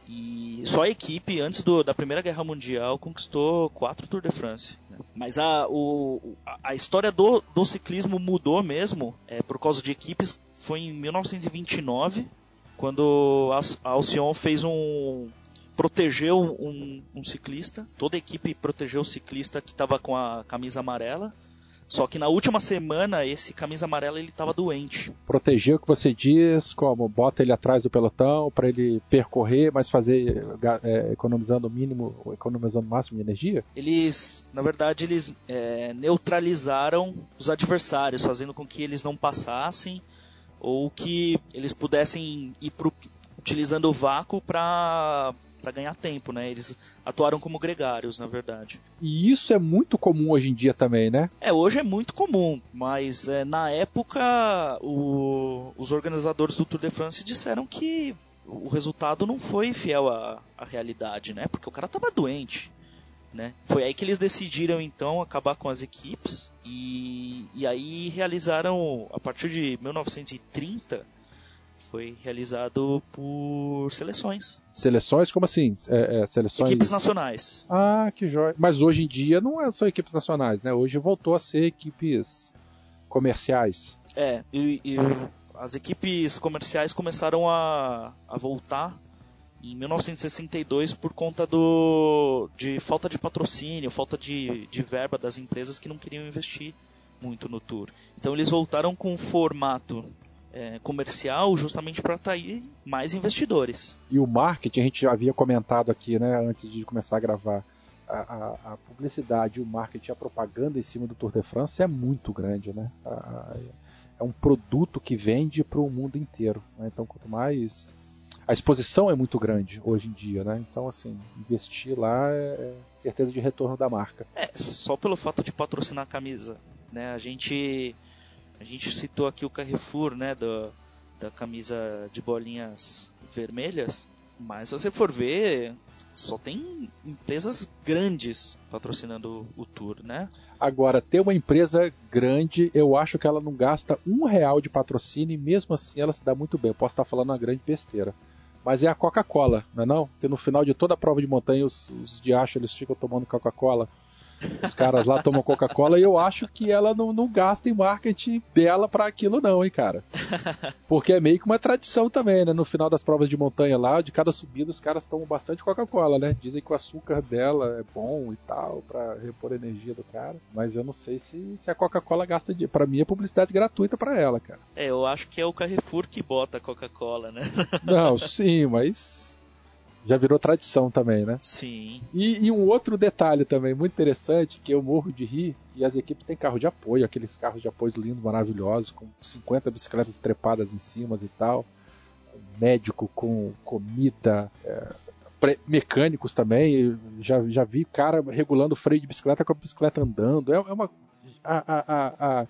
E só a equipe, antes do, da Primeira Guerra Mundial, conquistou quatro Tour de France. Né? Mas a, o, a história do, do ciclismo mudou mesmo é, por causa de equipes foi em 1929, quando a Alcyon fez um protegeu um, um, ciclista, toda a equipe protegeu o ciclista que estava com a camisa amarela. Só que na última semana esse camisa amarela ele estava doente. Protegeu o que você diz, como bota ele atrás do pelotão para ele percorrer, mas fazer é, economizando o mínimo, economizando o máximo de energia? Eles, na verdade, eles é, neutralizaram os adversários, fazendo com que eles não passassem ou que eles pudessem ir pro, utilizando o vácuo para para ganhar tempo, né? Eles atuaram como gregários, na verdade. E isso é muito comum hoje em dia também, né? É, hoje é muito comum, mas é, na época o, os organizadores do Tour de France disseram que o resultado não foi fiel à, à realidade, né? Porque o cara tava doente. Né? Foi aí que eles decidiram então acabar com as equipes e, e aí realizaram a partir de 1930 foi realizado por seleções. Seleções? Como assim? É, é, seleções... Equipes nacionais. Ah, que jóia. Mas hoje em dia não é são equipes nacionais, né? Hoje voltou a ser equipes comerciais. É, e, e as equipes comerciais começaram a, a voltar em 1962 por conta do, de falta de patrocínio, falta de, de verba das empresas que não queriam investir muito no tour. Então eles voltaram com um formato é, comercial justamente para atrair mais investidores. E o marketing, a gente já havia comentado aqui, né, antes de começar a gravar, a, a, a publicidade, o marketing, a propaganda em cima do Tour de France é muito grande, né? A, é um produto que vende para o mundo inteiro. Né? Então, quanto mais a exposição é muito grande hoje em dia, né? Então, assim, investir lá é, é certeza de retorno da marca. É, só pelo fato de patrocinar a camisa, né? A gente, a gente citou aqui o Carrefour, né? Da camisa de bolinhas vermelhas. Mas se você for ver, só tem empresas grandes patrocinando o tour, né? Agora, ter uma empresa grande, eu acho que ela não gasta um real de patrocínio e mesmo assim ela se dá muito bem. Eu posso estar falando uma grande besteira mas é a Coca-Cola, não é não? Porque no final de toda a prova de montanha os, os diachos eles ficam tomando Coca-Cola. Os caras lá tomam Coca-Cola e eu acho que ela não, não gasta em marketing dela para aquilo, não, hein, cara. Porque é meio que uma tradição também, né? No final das provas de montanha lá, de cada subida, os caras tomam bastante Coca-Cola, né? Dizem que o açúcar dela é bom e tal, para repor a energia do cara. Mas eu não sei se, se a Coca-Cola gasta de. Pra mim é publicidade gratuita para ela, cara. É, eu acho que é o Carrefour que bota a Coca-Cola, né? Não, sim, mas já virou tradição também, né? Sim. E, e, um outro detalhe também muito interessante, que eu morro de rir, e as equipes têm carro de apoio, aqueles carros de apoio lindos, maravilhosos, com 50 bicicletas trepadas em cima e tal, médico, com comida, é, mecânicos também, já, já vi cara regulando o freio de bicicleta com a bicicleta andando, é, é uma... A, a, a,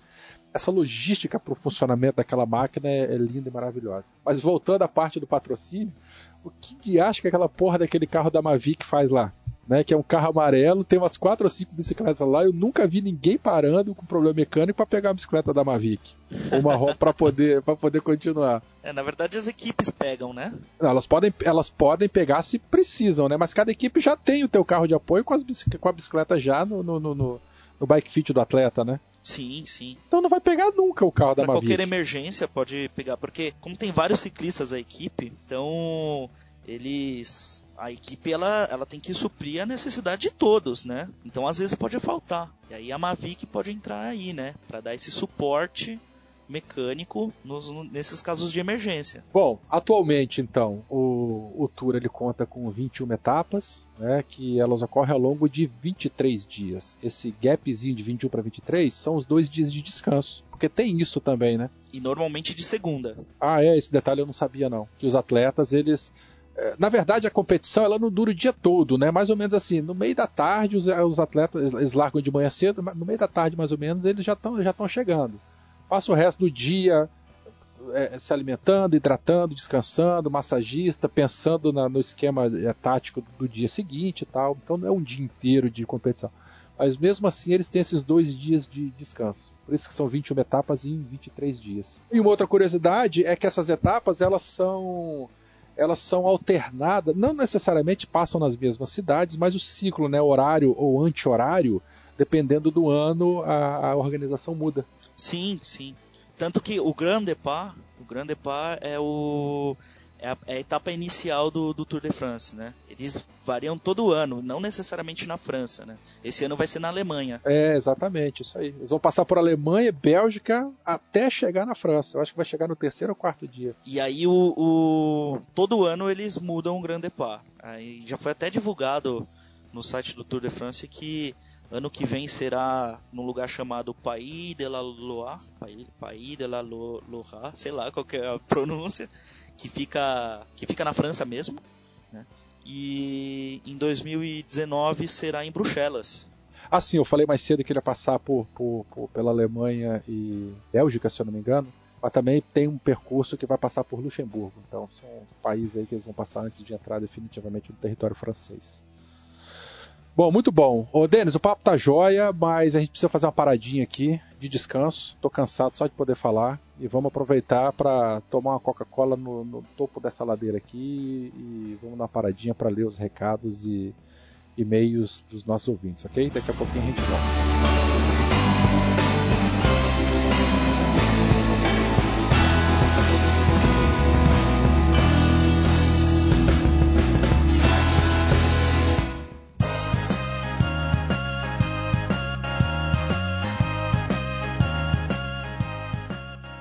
essa logística para o funcionamento daquela máquina é, é linda e maravilhosa. Mas voltando à parte do patrocínio, o que de acha que aquela porra daquele carro da Mavic faz lá? né? Que é um carro amarelo, tem umas quatro ou cinco bicicletas lá. Eu nunca vi ninguém parando com problema mecânico para pegar a bicicleta da Mavic. Ou uma para poder, pra poder continuar. É, na verdade as equipes pegam, né? Não, elas podem, elas podem pegar se precisam, né? Mas cada equipe já tem o teu carro de apoio com, as com a bicicleta já no, no, no, no, no bike fit do atleta, né? Sim, sim. Então não vai pegar nunca o carro da pra Mavic. qualquer emergência pode pegar, porque como tem vários ciclistas a equipe, então eles a equipe ela, ela tem que suprir a necessidade de todos, né? Então às vezes pode faltar. E aí a Mavic pode entrar aí, né, para dar esse suporte mecânico nos, nesses casos de emergência. Bom, atualmente então o, o Tour ele conta com 21 etapas, né, que elas ocorrem ao longo de 23 dias. Esse gapzinho de 21 para 23 são os dois dias de descanso, porque tem isso também, né? E normalmente de segunda. Ah, é, esse detalhe eu não sabia não. Que os atletas eles é, na verdade, a competição ela não dura o dia todo, né? Mais ou menos assim, no meio da tarde os, os atletas eles largam de manhã cedo, no meio da tarde mais ou menos eles já estão já estão chegando. Passa o resto do dia é, se alimentando, hidratando, descansando, massagista, pensando na, no esquema é, tático do, dia seguinte e tal. Então não é um dia inteiro de competição. Mas mesmo assim eles têm esses dois dias de descanso. Por isso que são 21 etapas em 23 dias. E uma outra curiosidade é que essas etapas elas são elas são alternadas, não necessariamente passam nas mesmas cidades, mas o ciclo, né, horário ou anti-horário, dependendo do ano, a, a, organização muda. Sim, sim. Tanto que o Grand Depart, o Grand Depart é o é a, é a, etapa inicial do, do, Tour de France, né? Eles variam todo ano, não necessariamente na França, né? Esse ano vai ser na Alemanha. É, exatamente, isso aí. Eles vão passar por Alemanha, Bélgica, até chegar na França. Eu acho que vai chegar no terceiro ou quarto dia. E aí, o, o... todo ano eles mudam o Grand Depart. Aí já foi até divulgado no site do Tour de France que ano que vem será num lugar chamado Pays de la Loire, de la Loire, sei lá qual é a pronúncia que fica, que fica na França mesmo. Né? E em 2019 será em Bruxelas. Ah, sim, eu falei mais cedo que ele ia passar por, por, por, pela Alemanha e Bélgica, se eu não me engano. Mas também tem um percurso que vai passar por Luxemburgo. Então são países aí que eles vão passar antes de entrar definitivamente no território francês. Bom, muito bom. Ô, Denis, o papo tá jóia, mas a gente precisa fazer uma paradinha aqui de descanso. Tô cansado só de poder falar. E vamos aproveitar para tomar uma Coca-Cola no, no, topo dessa ladeira aqui e vamos dar uma paradinha para ler os recados e e-mails dos nossos ouvintes, ok? Daqui a pouquinho a gente volta.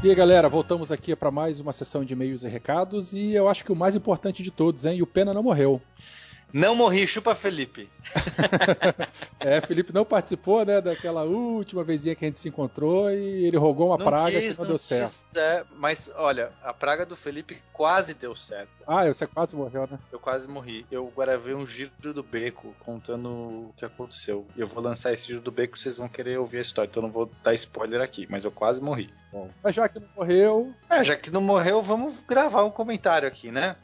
E aí, galera, voltamos aqui para mais uma sessão de e-mails e recados e eu acho que o mais importante de todos, hein? E o Pena não morreu. Não morri, chupa Felipe. é, Felipe não participou, né, daquela última vezinha que a gente se encontrou e ele rogou uma não praga quis, que não, não deu quis, certo. É, mas olha, a praga do Felipe quase deu certo. Ah, você quase morreu, né? Eu quase morri. Eu gravei um giro do beco contando o que aconteceu. Eu vou lançar esse giro do beco, vocês vão querer ouvir a história, então eu não vou dar spoiler aqui, mas eu quase morri. Bom, mas já que não morreu. É, já que não morreu, vamos gravar um comentário aqui, né?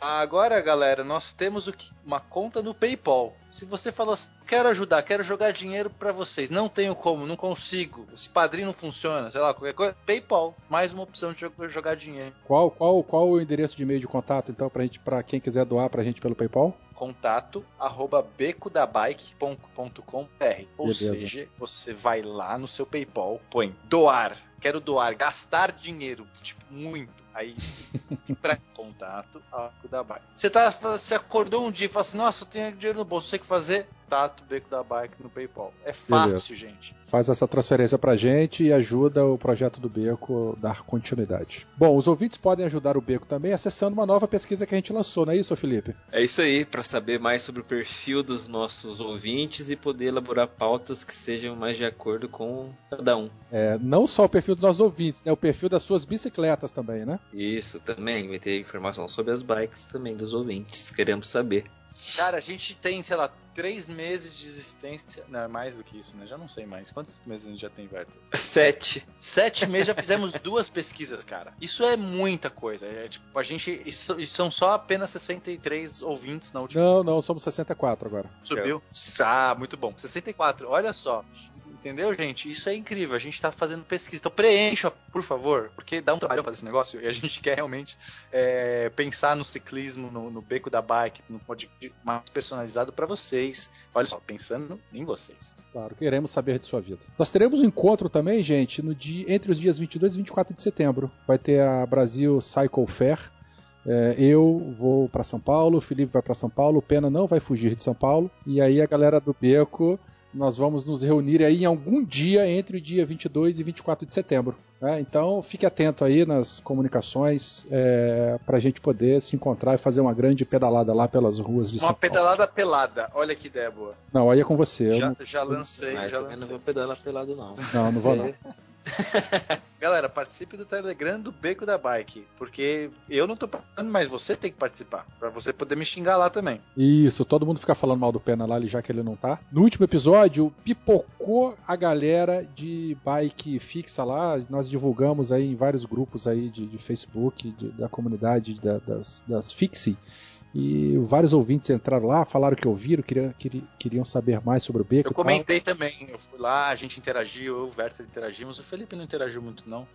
Agora, galera, nós temos uma conta no PayPal. Se você falou assim, quero ajudar, quero jogar dinheiro para vocês, não tenho como, não consigo, esse padrinho não funciona, sei lá, qualquer coisa, PayPal, mais uma opção de jogar dinheiro. Qual, qual, qual o endereço de e-mail de contato, então, pra gente, para quem quiser doar pra gente pelo PayPal? Contato arroba becodabike.com.br. Ou Beleza. seja, você vai lá no seu PayPal, põe doar, quero doar, gastar dinheiro, tipo, muito Aí, pra contato, Arco da Bike. Você, tá, você acordou um dia e falou assim: Nossa, eu tenho dinheiro no bolso, sei que fazer? Tato Beco da Bike no PayPal. É fácil, Beleza. gente. Faz essa transferência pra gente e ajuda o projeto do Beco a dar continuidade. Bom, os ouvintes podem ajudar o Beco também acessando uma nova pesquisa que a gente lançou, não é isso, Felipe? É isso aí, para saber mais sobre o perfil dos nossos ouvintes e poder elaborar pautas que sejam mais de acordo com cada um. É, não só o perfil dos nossos ouvintes, né? O perfil das suas bicicletas também, né? Isso, também. Vai ter informação sobre as bikes também dos ouvintes. Queremos saber. Cara, a gente tem, sei lá, três meses de existência. Não, é mais do que isso, né? Já não sei mais. Quantos meses a gente já tem, Verto? Sete. Sete meses já fizemos duas pesquisas, cara. Isso é muita coisa. É, tipo, a gente. Isso, são só apenas 63 ouvintes na última. Não, não, somos 64 agora. Subiu? Ah, muito bom. 64, olha só. Entendeu, gente? Isso é incrível. A gente tá fazendo pesquisa. Então preencha, por favor, porque dá um trabalho fazer esse negócio e a gente quer realmente é, pensar no ciclismo, no, no, beco da bike, no podcast mais personalizado para vocês. Olha só, pensando em vocês. Claro, queremos saber de sua vida. Nós teremos um encontro também, gente, no dia, entre os dias 22 e 24 de setembro. Vai ter a Brasil Cycle Fair. É, eu vou para São Paulo, o Felipe vai para São Paulo, o Pena não vai fugir de São Paulo. E aí a galera do Beco nós vamos nos reunir aí em algum dia entre o dia 22 e 24 de setembro. Né? Então fique atento aí nas comunicações é, para a gente poder se encontrar e fazer uma grande pedalada lá pelas ruas de uma São Paulo. Uma pedalada pelada, olha que ideia boa. Não, aí é com você. Já, não... já lancei, Mas já também não vou pedalar pelado não. Não, não vou não. Galera, participe do Telegram do Beco da Bike, porque eu não tô participando, mas você tem que participar, para você poder me xingar lá também. Isso, todo mundo fica falando mal do Pena lá, já que ele não tá. No último episódio, pipocou a galera de bike fixa lá, nós divulgamos aí em vários grupos aí de, de Facebook, de, da comunidade da, das, das Fixie, e vários ouvintes entraram lá, falaram que ouviram, queriam, queriam saber mais sobre o beco. Eu comentei também, eu fui lá, a gente interagiu, eu e o Werther interagimos, o Felipe não interagiu muito não.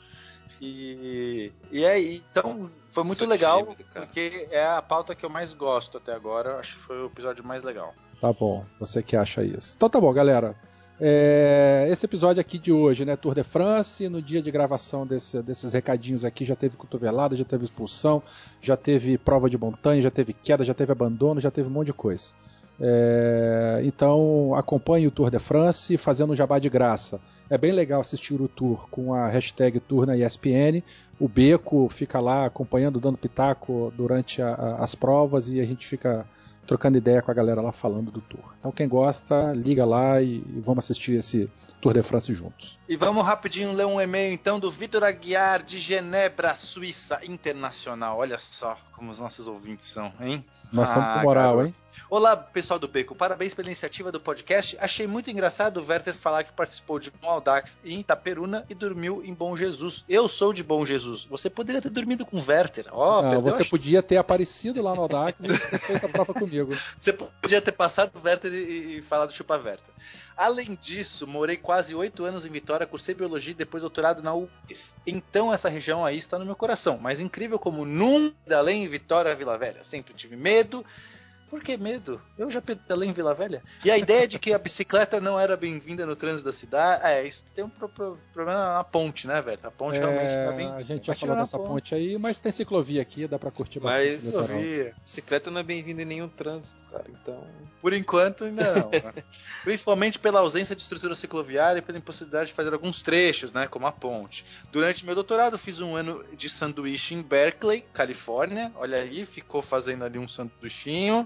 E, e aí, então foi muito Sou legal, tímido, porque é a pauta que eu mais gosto até agora, acho que foi o episódio mais legal. Tá bom, você que acha isso. Então tá bom, galera. É, esse episódio aqui de hoje, né? Tour de France, no dia de gravação desse, desses recadinhos aqui, já teve cotovelada, já teve expulsão, já teve prova de montanha, já teve queda, já teve abandono, já teve um monte de coisa. É, então acompanhe o Tour de France fazendo um jabá de graça. É bem legal assistir o tour com a hashtag Tour na ESPN. O Beco fica lá acompanhando, dando pitaco durante a, a, as provas e a gente fica trocando ideia com a galera lá falando do tour. Então quem gosta, liga lá e, e vamos assistir esse Tour de France juntos. E vamos rapidinho ler um e-mail então do Vitor Aguiar de Genebra, Suíça Internacional. Olha só como os nossos ouvintes são, hein? Nós estamos ah, com moral, garoto. hein? Olá, pessoal do Beco. Parabéns pela iniciativa do podcast. Achei muito engraçado o Werther falar que participou de um Audax em Itaperuna e dormiu em Bom Jesus. Eu sou de Bom Jesus. Você poderia ter dormido com o Werther. Oh, Não, você podia ter aparecido lá no Audax e feito a prova comigo. Você podia ter passado o Werther e, e falado chupa Werther. Além disso, morei quase oito anos em Vitória, cursei biologia e depois doutorado na UFES. Então essa região aí está no meu coração. Mas incrível como nunca além em Vitória Vila Velha. Sempre tive medo por que medo? Eu já pedalei em Vila Velha. E a ideia de que a bicicleta não era bem-vinda no trânsito da cidade. É, isso tem um pro pro problema na ponte, né, velho? A ponte é, realmente tá bem. A gente já falou dessa ponte. ponte. aí, mas tem ciclovia aqui, dá pra curtir bastante. Mas ciclovia. bicicleta não é bem-vinda em nenhum trânsito, cara. Então. Por enquanto, ainda não. né? Principalmente pela ausência de estrutura cicloviária e pela impossibilidade de fazer alguns trechos, né? Como a ponte. Durante meu doutorado, fiz um ano de sanduíche em Berkeley, Califórnia. Olha aí, ficou fazendo ali um sanduichinho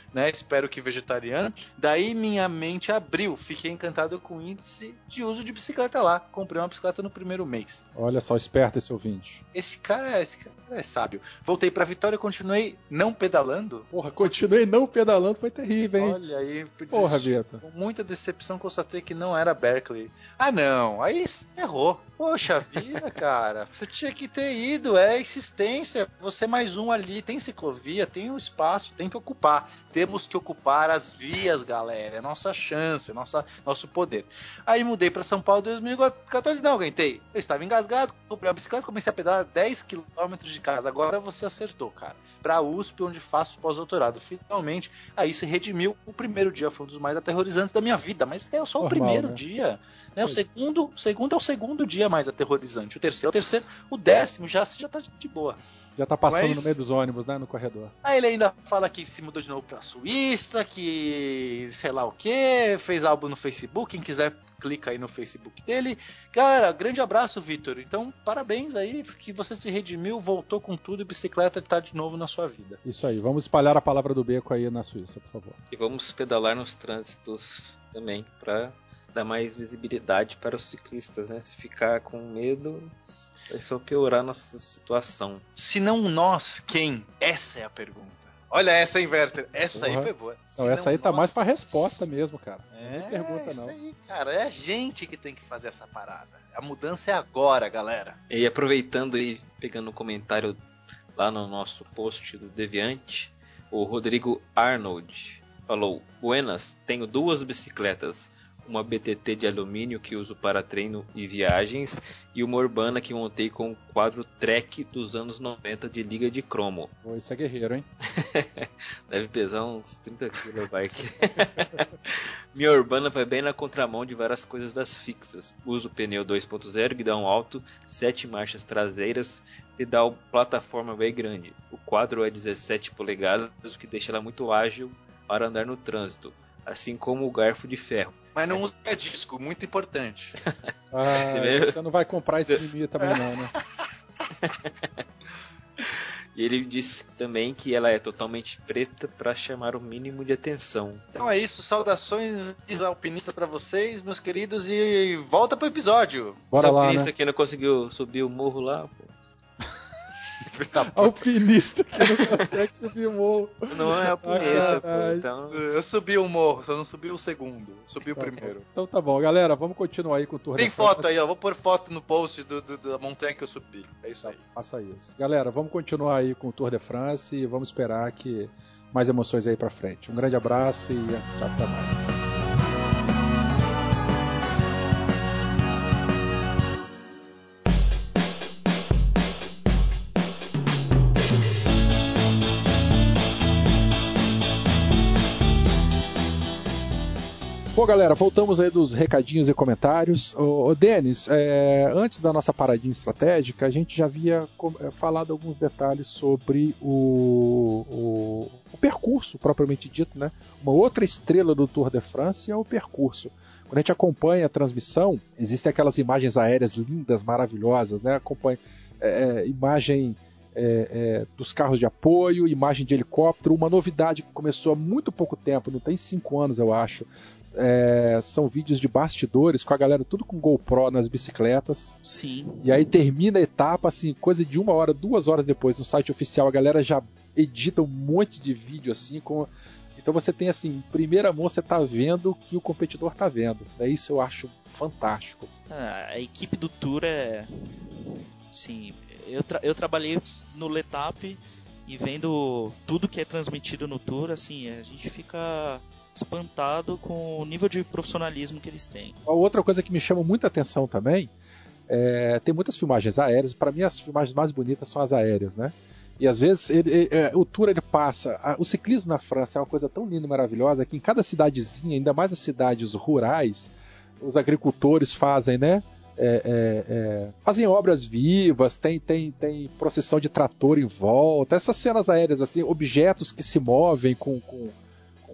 né? Espero que vegetariano. Daí minha mente abriu, fiquei encantado com o índice de uso de bicicleta lá. Comprei uma bicicleta no primeiro mês. Olha só, esperto esse ouvinte. Esse cara, esse cara é sábio. Voltei pra Vitória continuei não pedalando. Porra, continuei não pedalando, foi terrível, hein? Olha aí, Porra, Vieta. Com muita decepção constatei que não era Berkeley. Ah, não, aí errou. Poxa vida, cara. Você tinha que ter ido, é insistência. Você mais um ali, tem ciclovia, tem o um espaço, tem que ocupar. Temos que ocupar as vias, galera. É nossa chance, é nossa, nosso poder. Aí mudei para São Paulo em 2014. Não, aguentei. Eu estava engasgado, comprei uma bicicleta, comecei a pedalar 10 km de casa. Agora você acertou, cara. Para a USP, onde faço pós-doutorado. Finalmente, aí se redimiu. O primeiro dia foi um dos mais aterrorizantes da minha vida, mas é só o Normal, primeiro né? dia. Né? O segundo, o segundo é o segundo dia mais aterrorizante. O terceiro, o terceiro, o décimo já já tá de boa. Já tá passando Mas... no meio dos ônibus, né? No corredor. Aí ele ainda fala que se mudou de novo pra Suíça, que sei lá o que, fez álbum no Facebook. Quem quiser, clica aí no Facebook dele. Galera, grande abraço, Vitor. Então, parabéns aí, que você se redimiu, voltou com tudo e bicicleta tá de novo na sua vida. Isso aí, vamos espalhar a palavra do beco aí na Suíça, por favor. E vamos pedalar nos trânsitos também, pra dar mais visibilidade para os ciclistas, né? Se ficar com medo, vai só piorar nossa situação. Se não nós, quem? Essa é a pergunta. Olha essa, hein, Werther? Essa aí Porra. foi boa. Não, essa aí tá nossa. mais pra resposta mesmo, cara. É, Nem pergunta, não. aí, cara. É a gente que tem que fazer essa parada. A mudança é agora, galera. E aproveitando e pegando um comentário lá no nosso post do Deviante, o Rodrigo Arnold falou: Buenas, tenho duas bicicletas. Uma BTT de alumínio que uso para treino e viagens, e uma urbana que montei com um quadro Trek dos anos 90 de liga de cromo. Isso é guerreiro, hein? Deve pesar uns 30 kg a bike. Minha urbana vai bem na contramão de várias coisas das fixas. Uso pneu 2.0, guidão alto, 7 marchas traseiras, pedal plataforma bem grande. O quadro é 17 polegadas, o que deixa ela muito ágil para andar no trânsito, assim como o garfo de ferro. Mas não usa disco, muito importante. Ah, você não vai comprar esse mimimi também não, né? E ele disse também que ela é totalmente preta para chamar o mínimo de atenção. Então é isso, saudações alpinista pra vocês, meus queridos, e volta pro episódio. Bora Os lá, alpinistas né? que não conseguiu subir o morro lá, pô. Alpinista que não consegue subir o morro. Não é alpinista, pô. caralho. Então, Eu subi o morro, só não subi o segundo. Subi o primeiro. Então tá bom, galera, vamos continuar aí com o Tour Tem de France. foto aí, ó. Vou pôr foto no post do, do- da montanha que eu subi. É isso aí. Faça isso. Galera, vamos continuar aí com o Tour de France e vamos esperar que mais emoções aí pra frente. Um grande abraço e até mais. Bom, galera, voltamos aí dos recadinhos e comentários. Ô, ô Denis, é, antes da nossa paradinha estratégica, a gente já havia é, falado alguns detalhes sobre o, o- o percurso propriamente dito, né? Uma outra estrela do Tour de France é o percurso. Quando a gente acompanha a transmissão, existem aquelas imagens aéreas lindas, maravilhosas, né? Acompanha é, é, imagem é, é, dos carros de apoio, imagem de helicóptero. Uma novidade que começou há muito pouco tempo, não tem cinco anos, eu acho. É, são vídeos de bastidores com a galera tudo com GoPro nas bicicletas. Sim. E aí termina a etapa, assim, coisa de uma hora, duas horas depois, no site oficial, a galera já edita um monte de vídeo assim com. Então você tem assim, em primeira mão você tá vendo o que o competidor tá vendo. É isso eu acho fantástico. Ah, a equipe do Tour é. Sim, eu, tra- eu trabalhei no Letap e vendo tudo que é transmitido no Tour, assim, a gente fica espantado com o nível de profissionalismo que eles têm. Outra coisa que me chama muita atenção também é, tem muitas filmagens aéreas. Para mim, as filmagens mais bonitas são as aéreas, né? E às vezes ele- ele- é, o tour ele passa. a- o ciclismo na França é uma coisa tão linda e maravilhosa que em cada cidadezinha, ainda mais as cidades rurais, os agricultores fazem, né? é, é, é, fazem obras vivas, tem, tem, tem procissão de trator em volta, essas cenas aéreas, assim, objetos que se movem com, com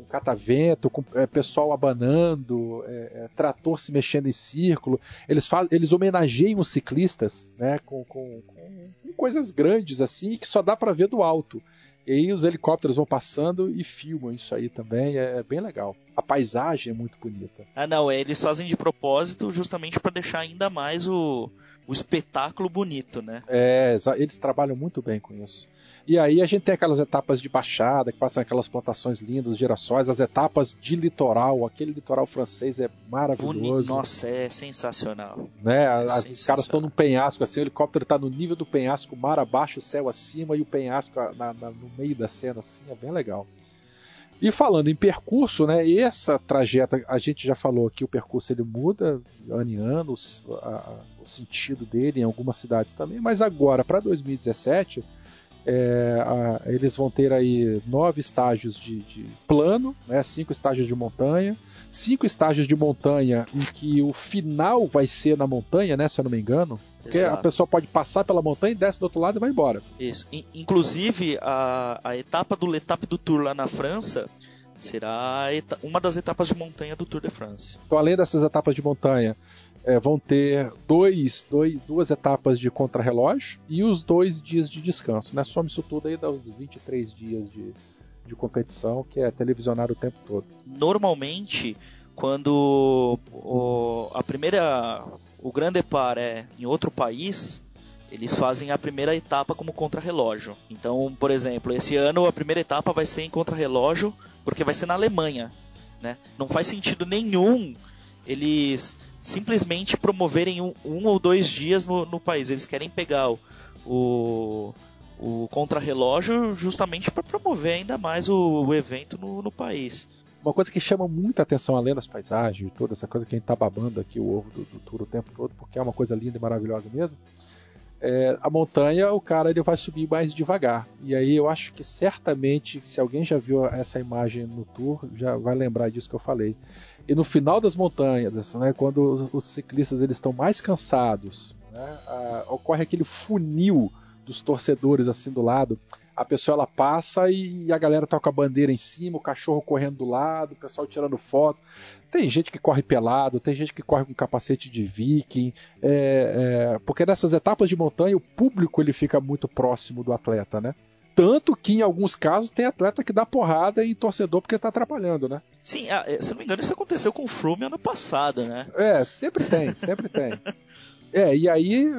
catavento, com é, pessoal abanando, é, é, trator se mexendo em círculo. Eles, eles homenageiam os ciclistas né, com, com, com- coisas grandes assim que só dá para ver do alto. E aí os helicópteros vão passando e filmam isso aí também, é, é bem legal. A paisagem é muito bonita. Ah, não, é, eles fazem de propósito justamente para deixar ainda mais o, o espetáculo bonito, né? É, eles trabalham muito bem com isso. E aí a gente tem aquelas etapas de baixada, que passam aquelas plantações lindas, girassóis, as etapas de litoral, aquele litoral francês é maravilhoso. Nossa, é sensacional. né? As, os Sensacional. caras estão num penhasco, assim, o helicóptero está no nível do penhasco, o mar abaixo, o céu acima e o penhasco na- na- no meio da cena, assim, é bem legal. E falando em percurso, né? Essa trajeta, a gente já falou que o percurso ele muda ano em ano, os- a- a- o sentido dele em algumas cidades também, mas agora para 2017 é, a- eles vão ter aí nove estágios de, de plano, né, cinco estágios de montanha, cinco estágios de montanha em que o final vai ser na montanha, né, se eu não me engano. Porque a Exato. pessoa pode passar pela montanha, desce do outro lado e vai embora. Isso. In- Inclusive, a, a etapa do Letap do Tour lá na França será a uma das etapas de montanha do Tour de France. Então, além dessas etapas de montanha, é, vão ter dois, dois, duas etapas de contrarrelógio e os dois dias de descanso. Né? Soma isso tudo aí, uns 23 dias de, de competição, que é televisionar o tempo todo. Normalmente, quando o, a primeira, o grande par é em outro país, eles fazem a primeira etapa como contrarrelógio. Então, por exemplo, esse ano a primeira etapa vai ser em contrarrelógio, porque vai ser na Alemanha. Né? Não faz sentido nenhum eles simplesmente promoverem um, um ou dois dias no, no, país. Eles querem pegar o, o, o contrarrelógio justamente para promover ainda mais o, o evento no, no, país. Uma coisa que chama muita atenção, além das paisagens, toda essa coisa que a gente tá babando aqui o ovo do, do tour o tempo todo, porque é uma coisa linda e maravilhosa mesmo, é, a montanha, o cara ele vai subir mais devagar. E aí eu acho que certamente, se alguém já viu essa imagem no tour, já vai lembrar disso que eu falei. E no final das montanhas, né, quando os, ciclistas eles estão mais cansados, né, a, ocorre aquele funil dos torcedores assim do lado. A pessoa ela passa e a galera toca a bandeira em cima, o cachorro correndo do lado, o pessoal tirando foto. Tem gente que corre pelado, tem gente que corre com capacete de viking, é, é, porque nessas etapas de montanha o público ele fica muito próximo do atleta, né? Tanto que em alguns casos tem atleta que dá porrada em torcedor porque tá atrapalhando, né? Sim, ah, é, se não me engano, isso aconteceu com o Froome ano passado, né? É, sempre tem, sempre tem. É, e aí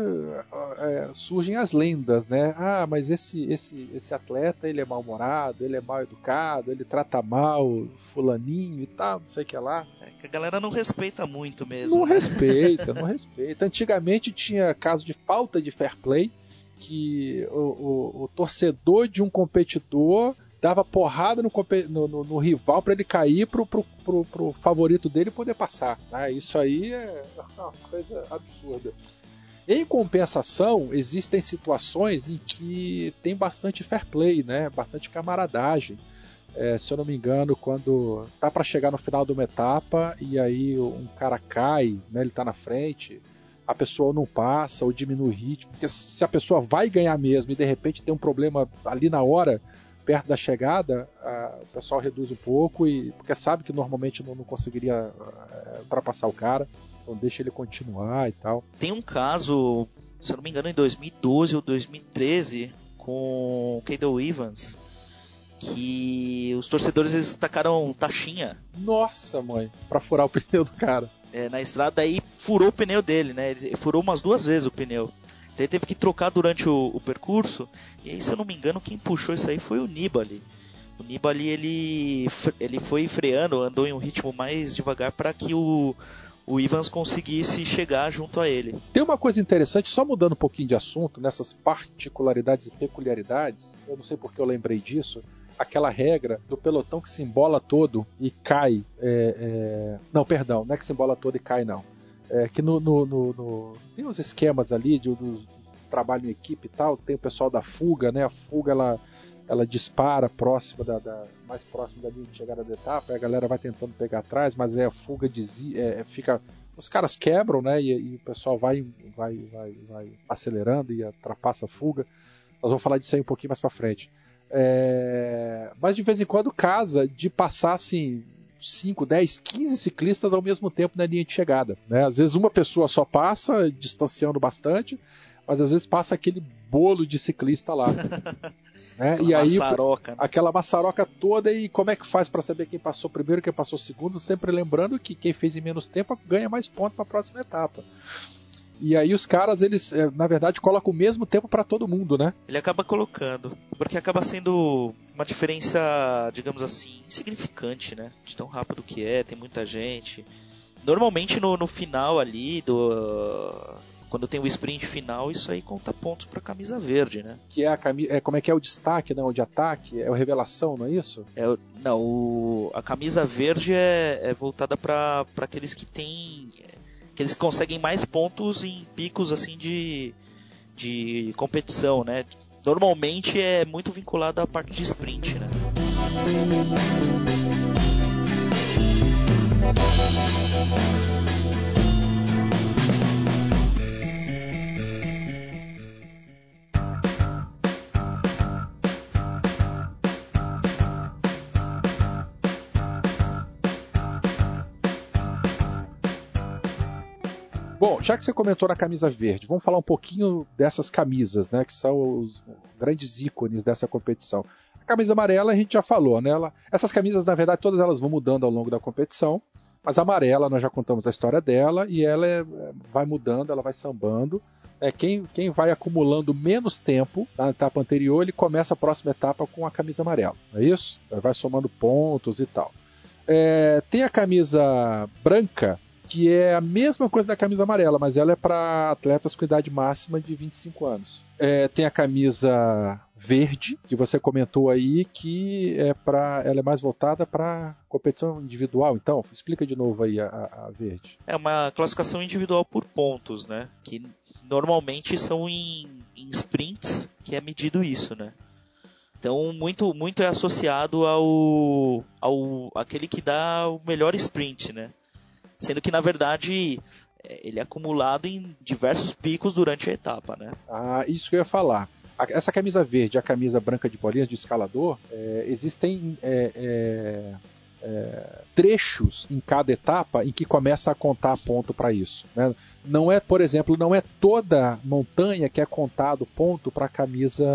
é, surgem as lendas, né? Ah, mas esse, esse, esse atleta, ele é mal-humorado, ele é mal educado, ele trata mal fulaninho e tal, não sei o que lá. É que a galera não respeita muito mesmo. Não né? respeita, não respeita. Antigamente tinha caso de falta de fair play, que o, o, o torcedor de um competidor dava porrada no, no, no, no rival para ele cair pro, pro, pro, pro, favorito dele poder passar. Né? Isso aí é uma coisa absurda. Em compensação, existem situações em que tem bastante fair play, né? bastante camaradagem. É, se eu não me engano, quando tá para chegar no final de uma etapa e aí um cara cai, né, ele tá na frente, a pessoa não passa ou diminui o ritmo, porque se a pessoa vai ganhar mesmo e de repente tem um problema ali na hora, perto da chegada, a, o pessoal reduz um pouco, e porque sabe que normalmente não, não conseguiria é, ultrapassar o cara, então deixa ele continuar e tal. Tem um caso, se eu não me engano, em 2012 ou 2013, com o Kendall Evans, que os torcedores eles tacaram taxinha. Nossa, mãe, para furar o pneu do cara. É, na estrada aí furou o pneu dele, né? Ele furou umas duas vezes o pneu. Então ele teve que trocar durante o, o, percurso. E aí, se eu não me engano, quem puxou isso aí foi o Nibali. O Nibali ele, ele foi freando, andou em um ritmo mais devagar para que o, o Evans conseguisse chegar junto a ele. Tem uma coisa interessante, só mudando um pouquinho de assunto, nessas particularidades e peculiaridades, eu não sei porque eu lembrei disso, aquela regra do pelotão que se embola todo e cai. É, é... Não, perdão, não é que se embola todo e cai, não. É que no, no, no, no tem uns esquemas ali de, de, trabalho em equipe e tal, tem o pessoal da fuga, né? A fuga ela, ela dispara próxima da, da mais próximo da linha de chegada da etapa, a galera vai tentando pegar atrás, mas é a fuga de, é, fica os caras quebram, né? E, e, o pessoal vai, vai, vai, vai acelerando e ultrapassa a fuga. Nós vamos falar disso aí um pouquinho mais para frente. É... Mas de vez em quando casa de passar assim 5, 10, 15 ciclistas ao mesmo tempo na linha de chegada. Né? Às vezes uma pessoa só passa, distanciando bastante, mas às vezes passa aquele bolo de ciclista lá. né? e aí maçaroca, né? aquela maçaroca toda e como é que faz para saber quem passou primeiro, quem passou segundo, sempre lembrando que quem fez em menos tempo ganha mais pontos para a próxima etapa. E aí os caras, eles, é, na verdade, colocam o mesmo tempo para todo mundo, né? Ele acaba colocando. Porque acaba sendo uma diferença, digamos assim, insignificante, né? De tão rápido que é, tem muita gente. Normalmente no, no final ali do. Quando tem o sprint final, isso aí conta pontos para camisa verde, né? Que é a camisa, é, como é que é o destaque, não? O de ataque, é o revelação, não é isso? É, não, o, a camisa verde é, é voltada para aqueles que têm que eles conseguem mais pontos em picos assim de, de competição, né? Normalmente é muito vinculado à parte de sprint, né? Já que você comentou na camisa verde, vamos falar um pouquinho dessas camisas, né? Que são os grandes ícones dessa competição. A camisa amarela a gente já falou, né? Ela, essas camisas, na verdade, todas elas vão mudando ao longo da competição. Mas a amarela, nós já contamos a história dela e ela é, vai mudando, ela vai sambando. É, quem, quem vai acumulando menos tempo na etapa anterior, ele começa a próxima etapa com a camisa amarela. É isso? Vai somando pontos e tal. É, tem a camisa branca, que é a mesma coisa da camisa amarela, mas ela é para atletas com idade máxima de 25 anos. É, tem a camisa verde, que você comentou aí, que é para ela é mais voltada para competição individual. Então, explica de novo aí a, a, verde. É uma classificação individual por pontos, né? Que normalmente são em, em sprints que é medido isso, né? Então, muito, muito é associado ao, ao aquele que dá o melhor sprint, né? Sendo que, na verdade, é, ele é acumulado em diversos picos durante a etapa, né? Ah, isso que eu ia falar. Essa camisa verde a camisa branca de bolinhas de escalador, é, existem é, é, é, trechos em cada etapa em que começa a contar ponto para isso. Né? Não é, por exemplo, não é toda montanha que é contado ponto para a camisa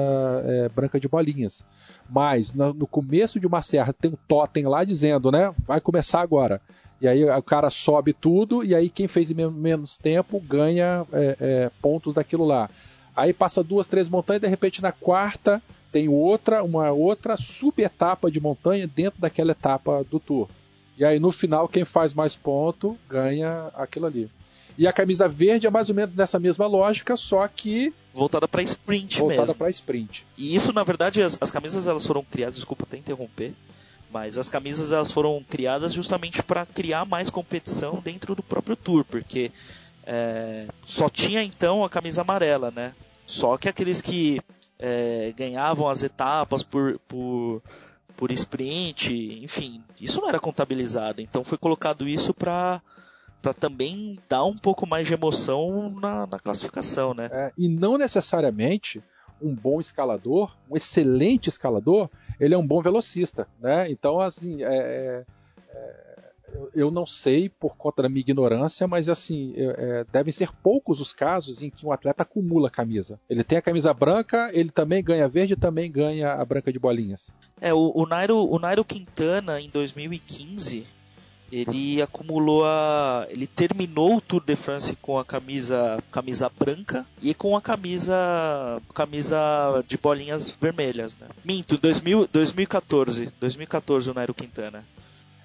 é, branca de bolinhas. Mas no, no, começo de uma serra tem um totem lá dizendo, né? Vai começar agora. E aí o cara sobe tudo, e aí quem fez em menos tempo ganha é, é, pontos daquilo lá. Aí passa duas, três montanhas, e de repente na quarta tem outra, uma outra subetapa de montanha dentro daquela etapa do tour. E aí no final quem faz mais ponto ganha aquilo ali. E a camisa verde é mais ou menos nessa mesma lógica, só que voltada para sprint voltada mesmo. para sprint. E isso na verdade as, as camisas elas foram criadas, desculpa até interromper, mas as camisas elas foram criadas justamente para criar mais competição dentro do próprio tour, porque é, só tinha então a camisa amarela, né? Só que aqueles que é, ganhavam as etapas por, por, por sprint, enfim, isso não era contabilizado. Então foi colocado isso para para também dar um pouco mais de emoção na, na classificação, né? É, e não necessariamente um bom escalador, um excelente escalador, ele é um bom velocista, né? Então, assim, é, é, é eu não sei por conta da minha ignorância, mas assim, é, devem ser poucos os casos em que um atleta acumula camisa. Ele tem a camisa branca, ele também ganha verde também ganha a branca de bolinhas. É, o, o, Nairo, o Nairo Quintana, em 2015, ele acumulou a. Ele terminou o Tour de France com a camisa, camisa branca e com a camisa camisa de bolinhas vermelhas. Né? Minto, 2000, 2014. 2014 o Nairo Quintana.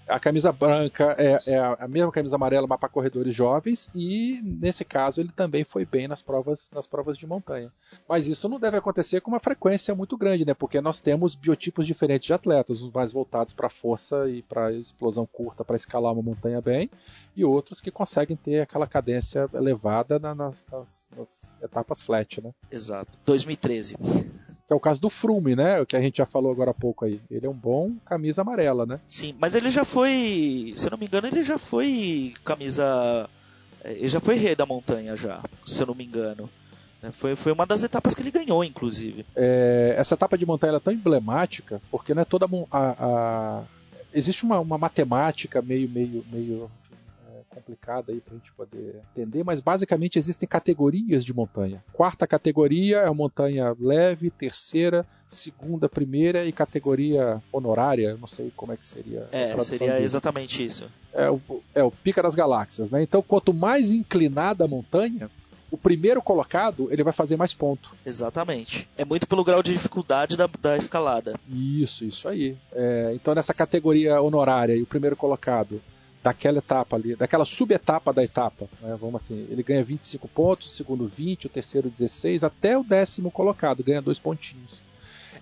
A camisa branca é, é a mesma camisa amarela, mas para corredores jovens, e nesse caso ele também foi bem nas provas, nas provas de montanha. Mas isso não deve acontecer com uma frequência muito grande, né? Porque nós temos biotipos diferentes de atletas, uns mais voltados para força e para explosão curta, para escalar uma montanha bem, e outros que conseguem ter aquela cadência elevada nas, nas, nas etapas flat, né? Exato. 2013 que é o caso do Frume, né? O que a gente já falou agora há pouco aí. Ele é um bom camisa amarela, né? Sim, mas ele já foi, se eu não me engano, ele já foi camisa. Eh, ele já foi rei da montanha já, se eu não me engano. É, foi, foi uma das etapas que ele ganhou, inclusive. É, essa etapa de montanha é tão emblemática porque não é toda a, a existe uma, uma matemática meio meio meio complicada aí para a gente poder entender, mas basicamente existem categorias de montanha. Quarta categoria é a montanha leve, terceira, segunda, primeira e categoria honorária, não sei como é que seria. É, seria dele. exatamente isso. É o, é o pica das galáxias, né? Então, quanto mais inclinada a montanha, o primeiro colocado ele vai fazer mais ponto. Exatamente. É muito pelo grau de dificuldade da, da escalada. Isso, isso aí. É, então nessa categoria honorária e o primeiro colocado daquela etapa ali, daquela subetapa da etapa, né? vamos assim, ele ganha 25 pontos, o segundo 20, o terceiro 16, até o décimo colocado ganha dois pontinhos.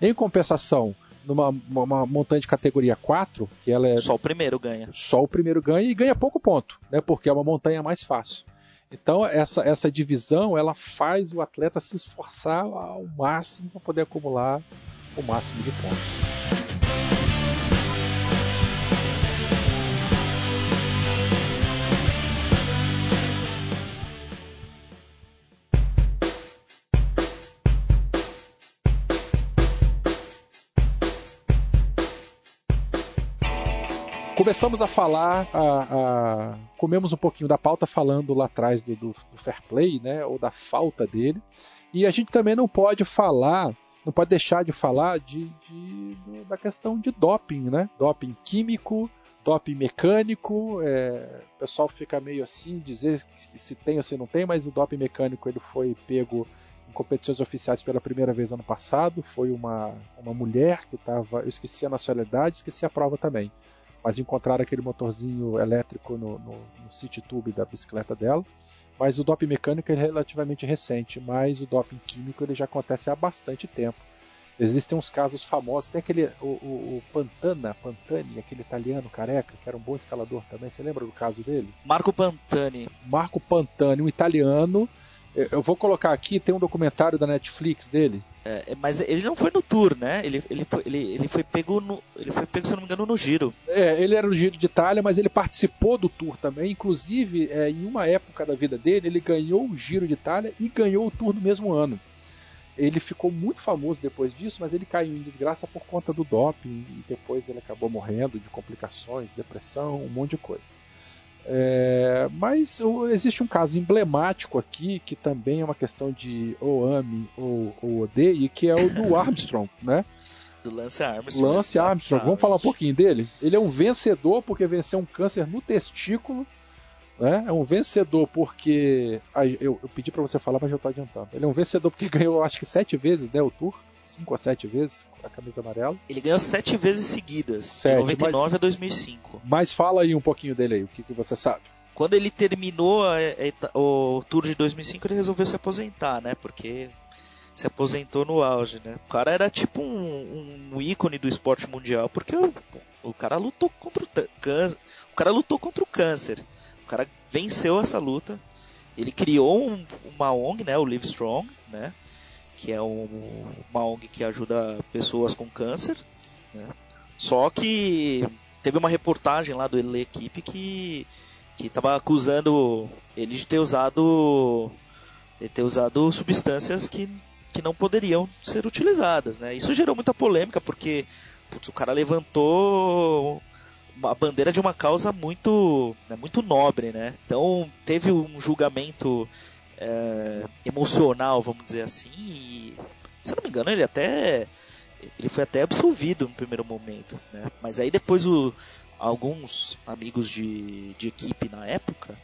Em compensação, numa uma montanha de categoria 4, que ela é só o primeiro ganha. Só o primeiro ganha e ganha pouco ponto, né? Porque é uma montanha mais fácil. Então essa, essa divisão ela faz o atleta se esforçar ao máximo para poder acumular o máximo de pontos. Começamos a falar, a, a, comemos um pouquinho da pauta falando lá atrás do, do, do, fair play, né, ou da falta dele, e a gente também não pode falar, não pode deixar de falar de, de da questão de doping, né, doping químico, doping mecânico, é, o pessoal fica meio assim, dizer se tem ou se não tem, mas o doping mecânico ele foi pego em competições oficiais pela primeira vez ano passado. Foi uma, uma mulher que estava. Eu esqueci a nacionalidade, esqueci a prova também. Mas encontraram aquele motorzinho elétrico no, no, no city tube da bicicleta dela. Mas o doping mecânico é relativamente recente, mas o doping químico ele já acontece há bastante tempo. Existem uns casos famosos, tem aquele o, o, o, Pantana, Pantani, aquele italiano careca, que era um bom escalador também. Você lembra do caso dele? Marco Pantani. Marco Pantani, um italiano. Eu vou colocar aqui, tem um documentário da Netflix dele. É, mas ele não foi no Tour, né? Ele, ele, foi, ele, ele foi pego no. Ele foi pego, se não me engano, no Giro. É, ele era no Giro de Itália, mas ele participou do Tour também. Inclusive, é, em uma época da vida dele, ele ganhou o Giro de Itália e ganhou o Tour no mesmo ano. Ele ficou muito famoso depois disso, mas ele caiu em desgraça por conta do doping e depois ele acabou morrendo de complicações, depressão, um monte de coisa. É, mas existe um caso emblemático aqui que também é uma questão de ou ame ou, ou odeie, que é o do Armstrong, né? Do Lance Armstrong. Lance Armstrong, vamos falar um pouquinho dele? Ele é um vencedor porque venceu um câncer no testículo né? É um vencedor porque. eu, eu, pedi para você falar, mas já estou adiantando. Ele é um vencedor porque ganhou, acho que sete vezes né, o Tour. Cinco ou sete vezes a camisa amarela. Ele ganhou sete vezes seguidas, sete, de 99 mas, a 2005. Mas fala aí um pouquinho dele aí, o que, que você sabe. Quando ele terminou a, a, o Tour de 2005, ele resolveu se aposentar, né? Porque se aposentou no auge, né? O cara era tipo um, um ícone do esporte mundial, porque o, o cara lutou contra o câncer. O cara lutou contra o câncer. O cara venceu essa luta. Ele criou um, uma ONG, né, o Live Strong, né, que é um, uma ONG que ajuda pessoas com câncer. Né. Só que teve uma reportagem lá do Equipe que que estava acusando ele de ter usado de ter usado substâncias que, que não poderiam ser utilizadas, né? Isso gerou muita polêmica porque putz, o cara levantou a bandeira de uma causa muito, né, muito nobre, né? Então teve um julgamento é, emocional, vamos dizer assim, e se eu não me engano ele até ele foi até absolvido no primeiro momento, né? Mas aí depois o, alguns amigos de, de equipe na época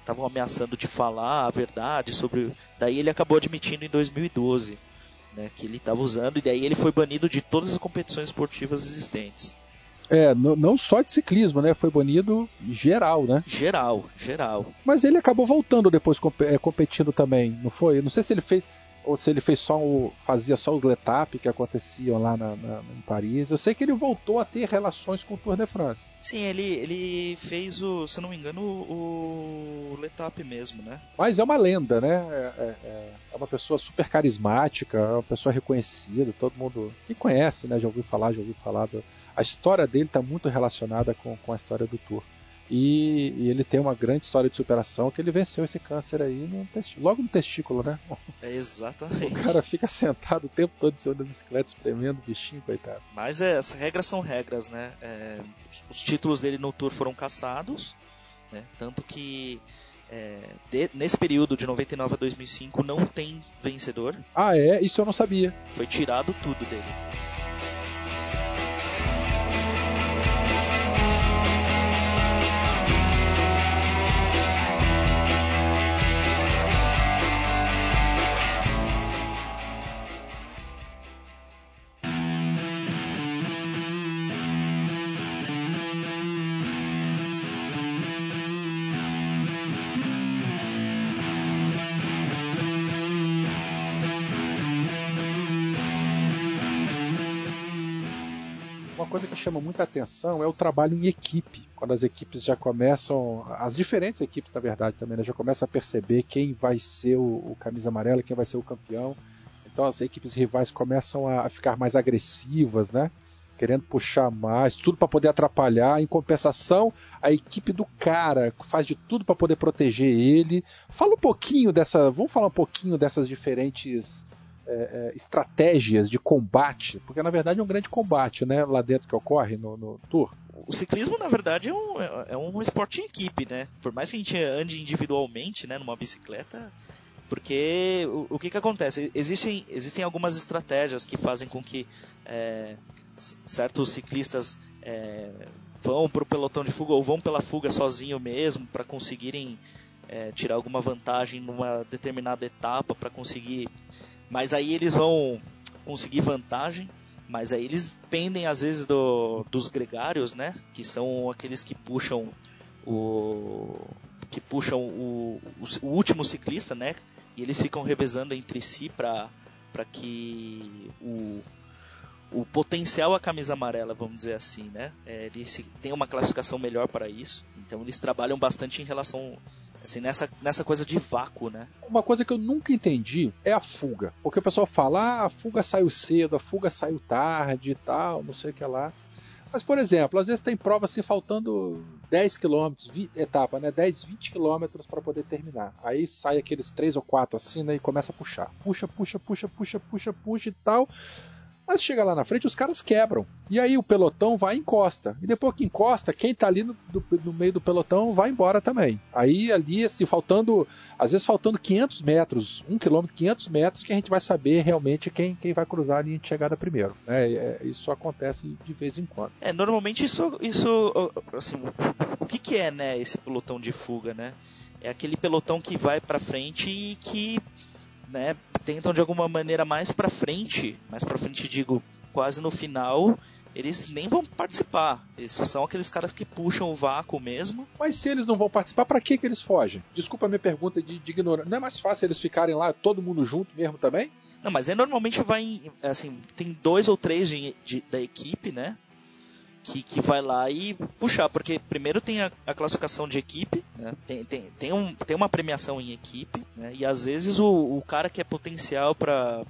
estavam é, ameaçando de falar a verdade sobre. Daí ele acabou admitindo em 2012 né, que ele estava usando e daí ele foi banido de todas as competições esportivas existentes. É, não só de ciclismo, né? Foi banido geral, né? Geral, geral. Mas ele acabou voltando depois é, competindo também, não foi? Não sei se ele fez ou se ele fez só o, fazia só os letap que aconteciam lá na, na, em Paris. Eu sei que ele voltou a ter relações com o Tour de France. Sim, ele, ele fez o, se eu não me engano, o, o letap mesmo, né? Mas é uma lenda, né? É, é, é, é uma pessoa super carismática, é uma pessoa reconhecida, todo mundo que conhece, né? Já ouviu falar, já ouviu falar do, a história dele está muito relacionada com, com a história do Tour. E, e, ele tem uma grande história de superação que ele venceu esse câncer aí no logo no testículo, né? É exatamente. O cara fica sentado o tempo todo em cima da bicicleta, espremendo o bichinho, coitado. Mas é, as regras são regras, né? É, os títulos dele no Tour foram caçados, né? Tanto que é, de, nesse período de 99 a 2005 não tem vencedor. Ah, é? Isso eu não sabia. Foi tirado tudo dele. Chama muita atenção é o trabalho em equipe. Quando as equipes já começam, as diferentes equipes, na verdade, também, né, já começam a perceber quem vai ser o, o camisa amarela, quem vai ser o campeão. Então as equipes rivais começam a, ficar mais agressivas, né? Querendo puxar mais, tudo para poder atrapalhar. Em compensação, a equipe do cara faz de tudo para poder proteger ele. Fala um pouquinho dessa. Vamos falar um pouquinho dessas diferentes é, é, estratégias de combate, porque na verdade é um grande combate, né, lá dentro que ocorre no, no Tour. O ciclismo, na verdade, é um, é um esporte em equipe, né? Por mais que a gente ande individualmente, né, numa bicicleta, Porque o, o que, que acontece? Existem, existem algumas estratégias que fazem com que é, certos ciclistas é, vão para o pelotão de fuga ou vão pela fuga sozinho mesmo para conseguirem é, tirar alguma vantagem numa determinada etapa para conseguir. Mas aí eles vão conseguir vantagem, mas aí eles pendem às vezes do, dos gregários, né? Que são aqueles que puxam o que puxam o, o, o último ciclista, né? E eles ficam revezando entre si para para que o o potencial a camisa amarela, vamos dizer assim, né? É, têm uma classificação melhor para isso. Então eles trabalham bastante em relação assim nessa nessa coisa de vácuo, né? Uma coisa que eu nunca entendi é a fuga, porque o pessoal fala, ah, a fuga saiu cedo, a fuga saiu tarde e tal, não sei o que lá. Mas, por exemplo, às vezes tem prova assim faltando 10 km, etapa, né? 10, 20 km para poder terminar. Aí sai aqueles 3 ou 4 assim, né? E começa a puxar. Puxa, puxa, puxa, puxa, puxa, puxa e tal. Mas chega lá na frente, os caras quebram. E aí o pelotão vai e encosta. E depois que encosta, quem tá ali no, do, no, meio do pelotão vai embora também. Aí ali, assim, faltando, às vezes faltando 500 metros, 1 km, 500 metros, que a gente vai saber realmente quem, quem vai cruzar a linha de chegada primeiro. É, é, isso acontece de vez em quando. É, normalmente isso, isso assim, o que, que é, né, esse pelotão de fuga, né? É aquele pelotão que vai para frente e que né, tentam de alguma maneira mais para frente, mais para frente digo, quase no final, eles nem vão participar. Eles são aqueles caras que puxam o vácuo mesmo. Mas se eles não vão participar, para que que eles fogem? Desculpa a minha pergunta de, de ignorância. Não é mais fácil eles ficarem lá todo mundo junto mesmo também? Não, mas aí normalmente vai assim, tem dois ou três de, de, da equipe, né? Que, que vai lá e puxar, porque primeiro tem a, a classificação de equipe, né? tem, tem, tem, um, tem uma premiação em equipe, né? e às vezes o, o cara que é potencial para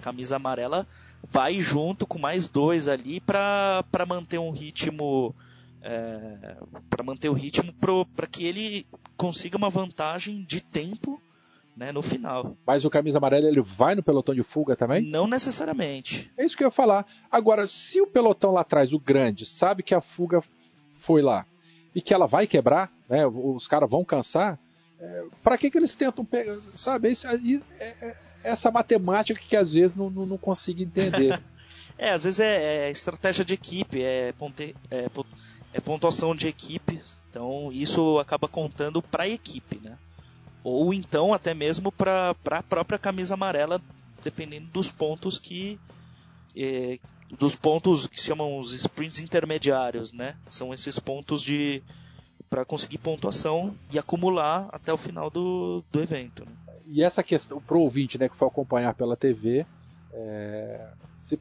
camisa amarela vai junto com mais dois ali para manter um ritmo. É, para manter o ritmo para que ele consiga uma vantagem de tempo né, no final. Mas o camisa amarela ele vai no pelotão de fuga também? Não necessariamente. É isso que eu ia falar. Agora, se o pelotão lá atrás, o grande, sabe que a fuga foi lá e que ela vai quebrar, né, os caras vão cansar, é, para que, que eles tentam pegar? Sabe, esse, é, é, essa matemática que às vezes não, não, não consigo entender. é, às vezes é, é, estratégia de equipe, é, ponte, é, é pontuação de equipe. Então isso acaba contando para a equipe, né? Ou então até mesmo para a própria camisa amarela, dependendo dos pontos que é, dos pontos que chamam os sprints intermediários, né? São esses pontos de para conseguir pontuação e acumular até o final do, do evento. Né? E essa questão pro ouvinte, né, que foi acompanhar pela TV, é, se,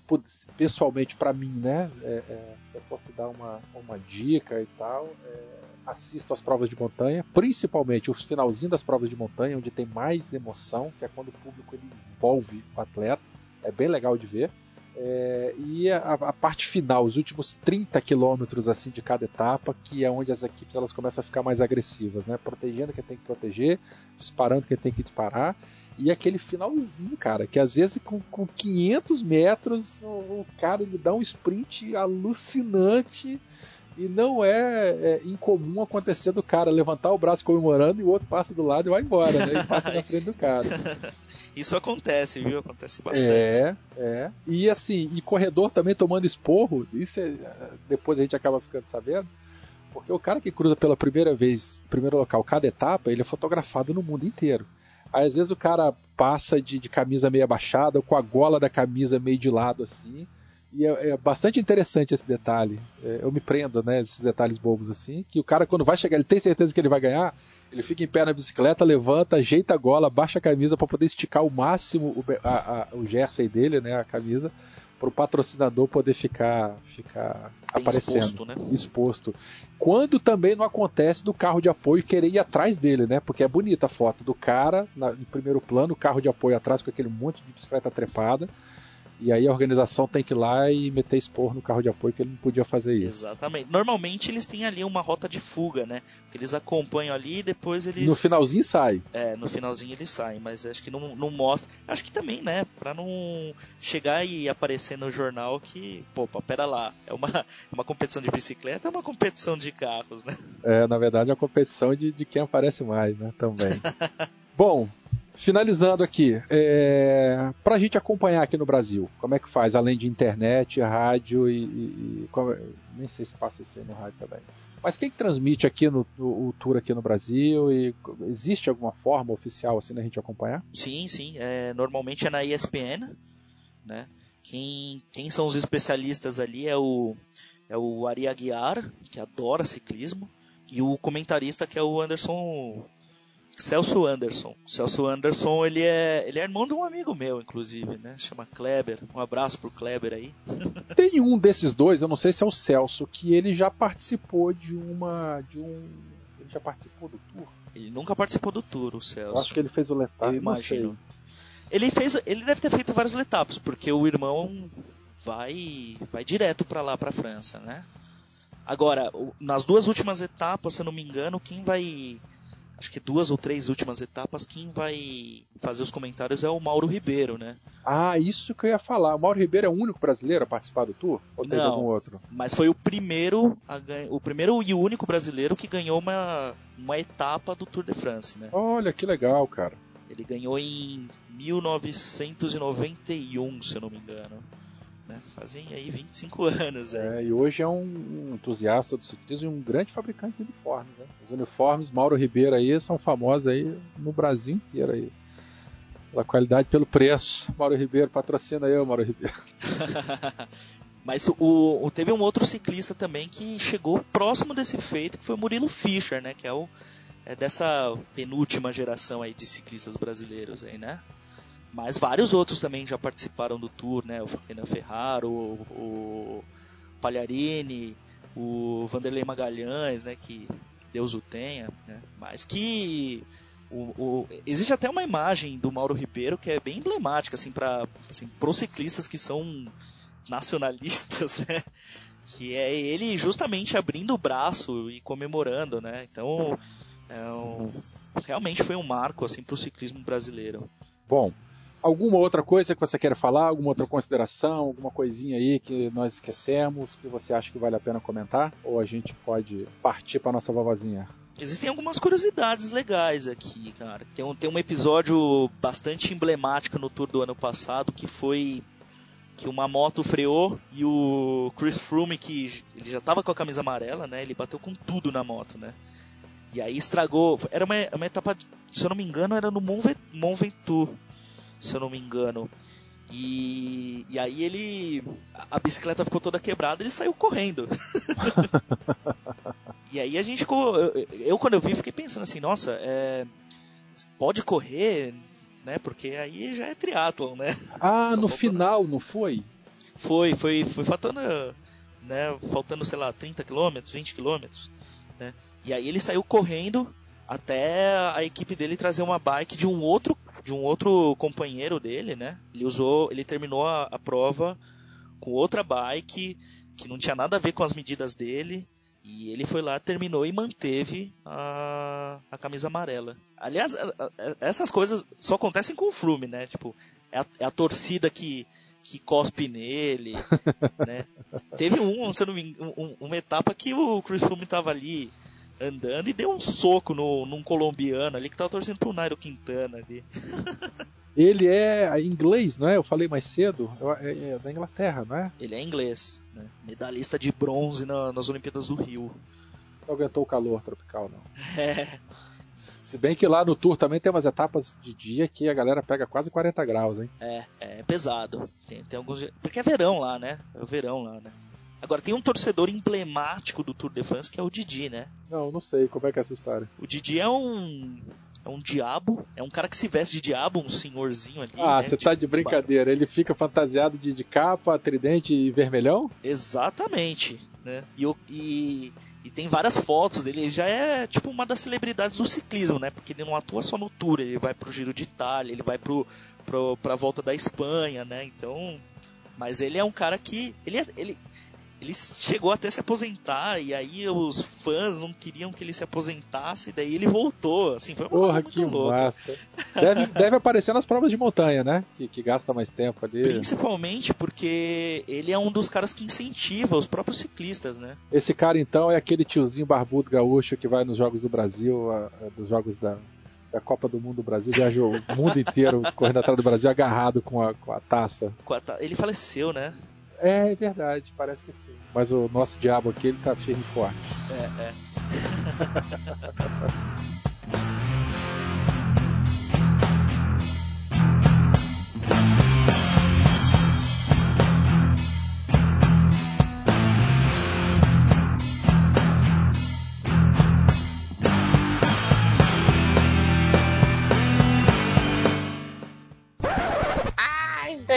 pessoalmente para mim, né, é, é, se eu fosse dar uma, uma dica e tal, é, assisto as provas de montanha, principalmente os finalzinhos das provas de montanha, onde tem mais emoção, que é quando o público ele envolve o atleta. É bem legal de ver. É, e a, a, parte final, os últimos 30 quilômetros assim de cada etapa, que é onde as equipes elas começam a ficar mais agressivas, né? Protegendo quem tem que proteger, disparando quem tem que disparar. E aquele finalzinho, cara, que às vezes com, com 500 metros o, o cara ele dá um sprint alucinante e não é, é, incomum acontecer do cara levantar o braço comemorando e o outro passa do lado e vai embora, né? E passa na frente do cara. Isso acontece, viu? Acontece bastante. É, é. E assim, e corredor também tomando esporro, isso é, depois a gente acaba ficando sabendo. Porque o cara que cruza pela primeira vez, primeiro local, cada etapa, ele é fotografado no mundo inteiro. Aí às vezes o cara passa de, de camisa meio abaixada, ou com a gola da camisa meio de lado assim e é, é, bastante interessante esse detalhe. É, eu me prendo, né? Esses detalhes bobos assim. Que o cara, quando vai chegar, ele tem certeza que ele vai ganhar. Ele fica em pé na bicicleta, levanta, ajeita a gola, baixa a camisa para poder esticar o máximo o, a, a, o jersey dele, né? A camisa, para o patrocinador poder ficar, ficar aparecendo. Exposto, né? Exposto. Quando também não acontece do carro de apoio querer ir atrás dele, né? Porque é bonita a foto do cara na, em primeiro plano, o carro de apoio atrás com aquele monte de bicicleta trepada e aí a organização tem que ir lá e meter expor no carro de apoio que ele não podia fazer isso. Exatamente. Normalmente eles têm ali uma rota de fuga, né? Que eles acompanham ali e depois eles. No finalzinho sai. É, no finalzinho eles saem, mas acho que não, não mostra. Acho que também, né? Pra não chegar e aparecer no jornal que, pô, pera lá, é uma, é uma competição de bicicleta é uma competição de carros, né? É, na verdade é uma competição de, de quem aparece mais, né? Também. Bom, finalizando aqui, é, para a gente acompanhar aqui no Brasil, como é que faz, além de internet, rádio e. e, como, nem sei se passa isso aí no rádio também. Mas quem que transmite aqui no, no, o tour aqui no Brasil e existe alguma forma oficial assim da gente acompanhar? Sim, sim. É, normalmente é na ESPN, né? Quem, quem são os especialistas ali é o é o Ari Aguiar, que adora ciclismo, e o comentarista que é o Anderson Celso Anderson. Celso Anderson, ele é, ele é irmão de um amigo meu, inclusive, né? Chama Kleber. Um abraço pro Kleber aí. Tem um desses dois, eu não sei se é o Celso, que ele já participou de uma. de um. Ele já participou do tour? Ele nunca participou do tour, o Celso. Eu acho que ele fez o Letap, imagino. Ele fez, ele deve ter feito vários Letaps, porque o irmão vai vai direto para lá, para França, né? Agora, nas duas últimas etapas, se eu não me engano, quem vai acho que duas ou três últimas etapas, quem vai fazer os comentários é o Mauro Ribeiro, né? Ah, isso que eu ia falar. O Mauro Ribeiro é o único brasileiro a participar do Tour? Ou teve Não, algum outro? Mas foi o primeiro, o primeiro e único brasileiro que ganhou uma, uma etapa do Tour de France, né? Olha que legal, cara. Ele ganhou em 1991, se eu não me engano. Né? Fazem aí 25 anos. Aí. É, e hoje é um entusiasta do ciclismo e um grande fabricante de uniformes. Né? Os uniformes Mauro Ribeiro aí são famosos aí no Brasil inteiro aí. Pela qualidade pelo preço. Mauro Ribeiro, patrocina eu, Mauro Ribeiro. Mas o, o, teve um outro ciclista também que chegou próximo desse feito, que foi o Murilo Fischer, né? Que é o é dessa penúltima geração aí de ciclistas brasileiros aí, né? Mas vários outros também já participaram do tour, né? O Renan Ferraro, o, o Palharini, o Vanderlei Magalhães, né? Que Deus o tenha, né? Mas que o, o, existe até uma imagem do Mauro Ribeiro que é bem emblemática assim para assim, ciclistas que são nacionalistas, né? Que é ele justamente abrindo o braço e comemorando, né? Então, é um, realmente foi um marco assim para o ciclismo brasileiro. Bom, alguma outra coisa que você quer falar? Alguma outra consideração? Alguma coisinha aí que nós esquecemos que você acha que vale a pena comentar? Ou a gente pode partir para nossa vovozinha? Existem algumas curiosidades legais aqui, cara. Tem um, tem um episódio bastante emblemático no tour do ano passado que foi que uma moto freou e o Chris Froome, que ele já estava com a camisa amarela, né? Ele bateu com tudo na moto, né? E aí estragou. Era uma, uma etapa, se eu não me engano, era no Mont Ventoux, se eu não me engano. E, e aí ele. A bicicleta ficou toda quebrada ele saiu correndo. e aí a gente ficou. Eu, eu, quando eu vi, fiquei pensando assim: nossa, é, pode correr, né? Porque aí já é triatlon, né? Ah, Só no final, não foi? Foi, foi, foi faltando, né? Faltando, sei lá, 30 km, 20 km, né? E aí ele saiu correndo até a equipe dele trazer uma bike de um outro de um outro companheiro dele, né? Ele usou, ele terminou a, a prova com outra bike que não tinha nada a ver com as medidas dele. E ele foi lá, terminou e manteve a, a camisa amarela. Aliás, essas coisas só acontecem com o Flume, né? Tipo, é a, é a torcida que, que cospe nele, né? Teve um, se não me engano, um, uma etapa que o Chris Flume tava ali andando e deu um soco no, num colombiano ali que tava torcendo pro Nairo Quintana ali. Ele é inglês, não é? Eu falei mais cedo. É, é da Inglaterra, não é? Ele é inglês, né? Medalhista de bronze na, nas Olimpíadas do Rio. Não aguentou o calor tropical, não. É. Se bem que lá no Tour também tem umas etapas de dia que a galera pega quase 40 graus, hein? É, é pesado. Tem, tem alguns. Porque é verão lá, né? É o verão lá, né? Agora, tem um torcedor emblemático do Tour de France que é o Didi, né? Não, não sei. Como é que é essa história? O Didi é um. É um diabo. É um cara que se veste de diabo, um senhorzinho ali. Ah, né? você tá de brincadeira. Ele fica fantasiado de, de capa, tridente e vermelhão? Exatamente. Né? E, e, e, tem várias fotos. Ele já é tipo uma das celebridades do ciclismo, né? Porque ele não atua só no Tour. Ele vai pro Giro de Itália, ele vai pro, pro, pra volta da Espanha, né? Então. Mas ele é um cara que. Ele, é, ele, ele chegou até se aposentar e aí os fãs não queriam que ele se aposentasse, daí ele voltou, assim, foi uma Porra, coisa muito que louca. massa. Deve, deve aparecer nas provas de montanha, né? Que, que gasta mais tempo ali. Principalmente porque ele é um dos caras que incentiva os próprios ciclistas, né? Esse cara então é aquele tiozinho barbudo gaúcho que vai nos Jogos do Brasil, a, a, dos Jogos da da Copa do Mundo do Brasil, viaja o mundo inteiro correndo atrás do Brasil agarrado com a, com a taça. Ele faleceu, né? É, é verdade, parece que sim. Mas o nosso diabo aqui, ele tá firme e forte. É, é.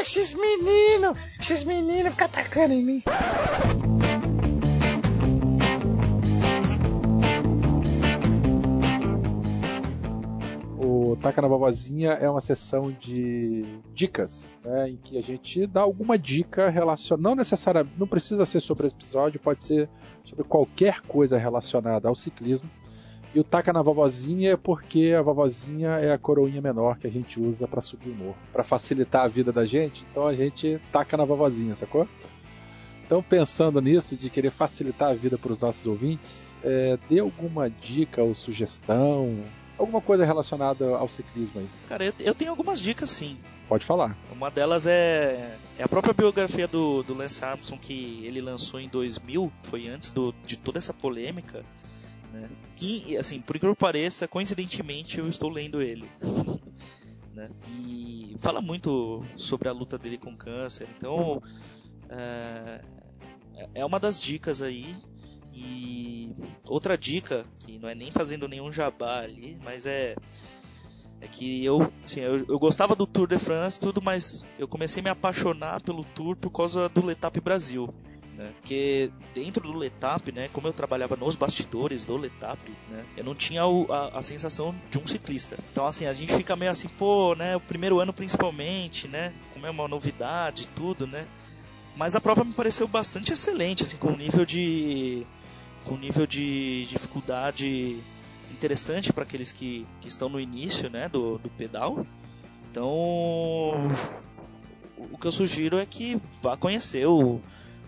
esses meninos, esses meninos ficam atacando em mim. O Taca na Vovozinha é uma sessão de dicas, né, em que a gente dá alguma dica relacionada, não necessariamente, não precisa ser sobre esse episódio, pode ser sobre qualquer coisa relacionada ao ciclismo. E o Taca na Vovozinha é porque a vovozinha é a coroinha menor que a gente usa para subir o morro, para facilitar a vida da gente, então a gente taca na vovozinha, sacou? Então, pensando nisso, de querer facilitar a vida para os nossos ouvintes, é, dê alguma dica ou sugestão, alguma coisa relacionada ao ciclismo aí. Cara, eu, eu tenho algumas dicas sim. Pode falar. Uma delas é, é a própria biografia do, do Lance Armstrong que ele lançou em 2000, foi antes do, de toda essa polêmica. Né? Que, assim, por incrível que pareça, coincidentemente eu estou lendo ele. né? E fala muito sobre a luta dele com câncer. Então, é, é uma das dicas aí. E outra dica, que não é nem fazendo nenhum jabá ali, mas é é que eu, assim, eu, eu gostava do Tour de France tudo, mas eu comecei a me apaixonar pelo Tour por causa do Letap Brasil. Né? Porque dentro do Letap, né, como eu trabalhava nos bastidores do Letap, né, eu não tinha o, a, a, sensação de um ciclista. Então assim, a gente fica meio assim, pô, né, o primeiro ano principalmente, né, como é uma novidade tudo, né. Mas a prova me pareceu bastante excelente, assim, com um nível de com um nível de dificuldade interessante para aqueles que, que estão no início né, do, do pedal. Então, o que eu sugiro é que vá conhecer o,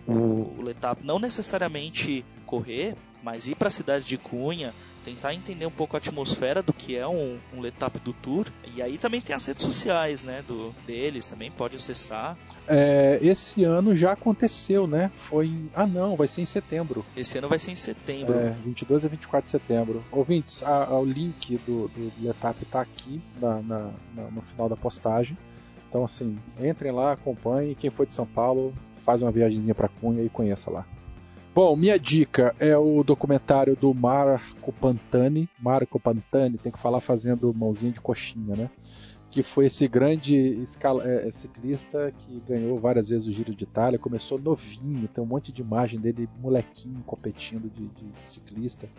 o, o Letap, não necessariamente correr, mas ir para a cidade de Cunha, tentar entender um pouco a atmosfera do que é um, um Letap do Tour. E aí também tem as redes sociais né, do, deles, também pode acessar. É, esse ano já aconteceu, né? Foi em... Ah, não, vai ser em setembro. Esse ano vai ser em setembro. É, 22 a 24 de setembro. Ouvintes, a, a, o link do, do, Letap está aqui na, na, na, no final da postagem. Então, assim, entrem lá, acompanhem. Quem for de São Paulo, faz uma viagemzinha para Cunha e conheça lá. Bom, minha dica é o documentário do Marco Pantani. Marco Pantani, tem que falar fazendo mãozinha de coxinha, né? Que foi esse grande escala, é, ciclista que ganhou várias vezes o Giro de Itália. Começou novinho, tem um monte de imagem dele, molequinho, competindo de, de ciclista.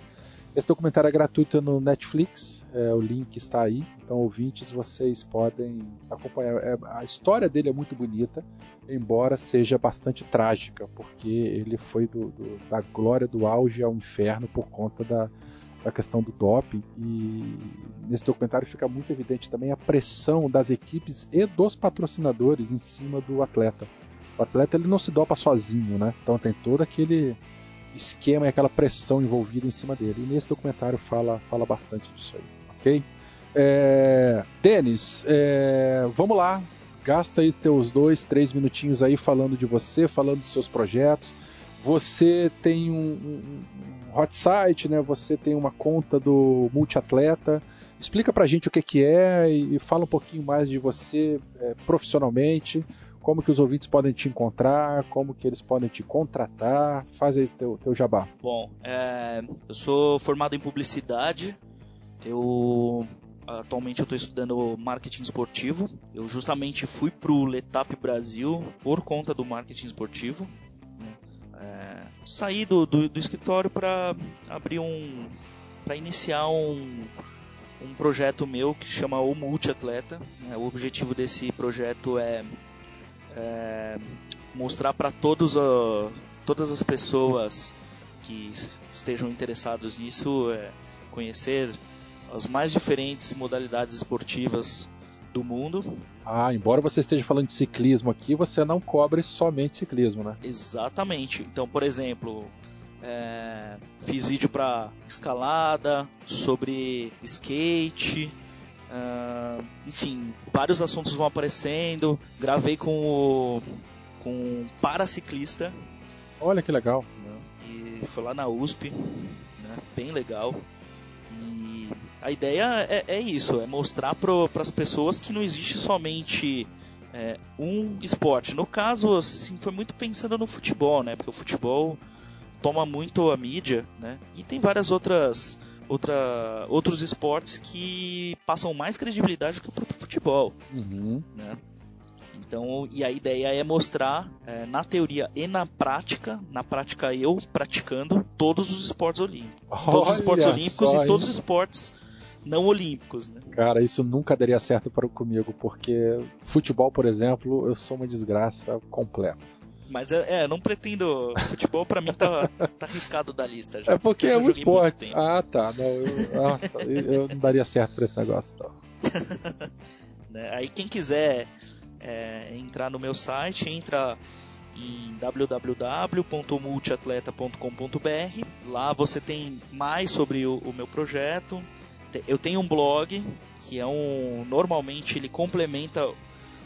Esse documentário é gratuito no Netflix, é, o link está aí. Então, ouvintes, vocês podem acompanhar. É, a história dele é muito bonita, embora seja bastante trágica, porque ele foi do, do, da glória do auge ao inferno por conta da, da questão do doping. E nesse documentário fica muito evidente também a pressão das equipes e dos patrocinadores em cima do atleta. O atleta ele não se dopa sozinho, né? Então tem todo aquele esquema e aquela pressão envolvida em cima dele. E nesse documentário fala, fala bastante disso aí, ok? É, Denis, é, vamos lá. Gasta aí teus dois, três minutinhos aí falando de você, falando dos seus projetos. Você tem um, um, hot site, né? Você tem uma conta do multiatleta. Explica pra gente o que, que é e, e fala um pouquinho mais de você é, profissionalmente como que os ouvintes podem te encontrar, como que eles podem te contratar, faz aí teu, teu jabá. Bom, é, eu sou formado em publicidade, eu atualmente eu estou estudando marketing esportivo, eu justamente fui para o Letap Brasil por conta do marketing esportivo, é, saí do, do, do escritório para abrir um, para iniciar um um projeto meu que chama o Multiatleta. Né? O objetivo desse projeto é é, mostrar para todos a, todas as pessoas que estejam interessados nisso é, conhecer as mais diferentes modalidades esportivas do mundo. Ah, embora você esteja falando de ciclismo aqui, você não cobre somente ciclismo, né? Exatamente. Então, por exemplo, é, fiz vídeo para escalada, sobre skate, Uh, enfim, vários assuntos vão aparecendo. Gravei com o com um paraciclista. Olha que legal. E foi lá na USP, né? bem legal. E a ideia é, é isso, é mostrar para as pessoas que não existe somente é, um esporte. No caso, assim, foi muito pensando no futebol, né? Porque o futebol toma muito a mídia, né? E tem várias outras outra, outros esportes que passam mais credibilidade do que o próprio futebol, uhum. né? Então, e a ideia é mostrar é, na teoria e na prática, na prática eu praticando todos os esportes olímpicos, Olha todos os esportes olímpicos e todos os esportes não olímpicos, né? Cara, isso nunca daria certo para comigo, porque futebol, por exemplo, eu sou uma desgraça completa. Mas é, é não pretendo. Futebol para mim tá, tá arriscado da lista já. É porque é um esporte. Ah, tá. Não, eu, nossa, eu não daria certo pra esse negócio, não. Né, Aí quem quiser é, entrar no meu site, entra em www.multiatleta.com.br. Lá você tem mais sobre o, o meu projeto. Eu tenho um blog que é um. Normalmente ele complementa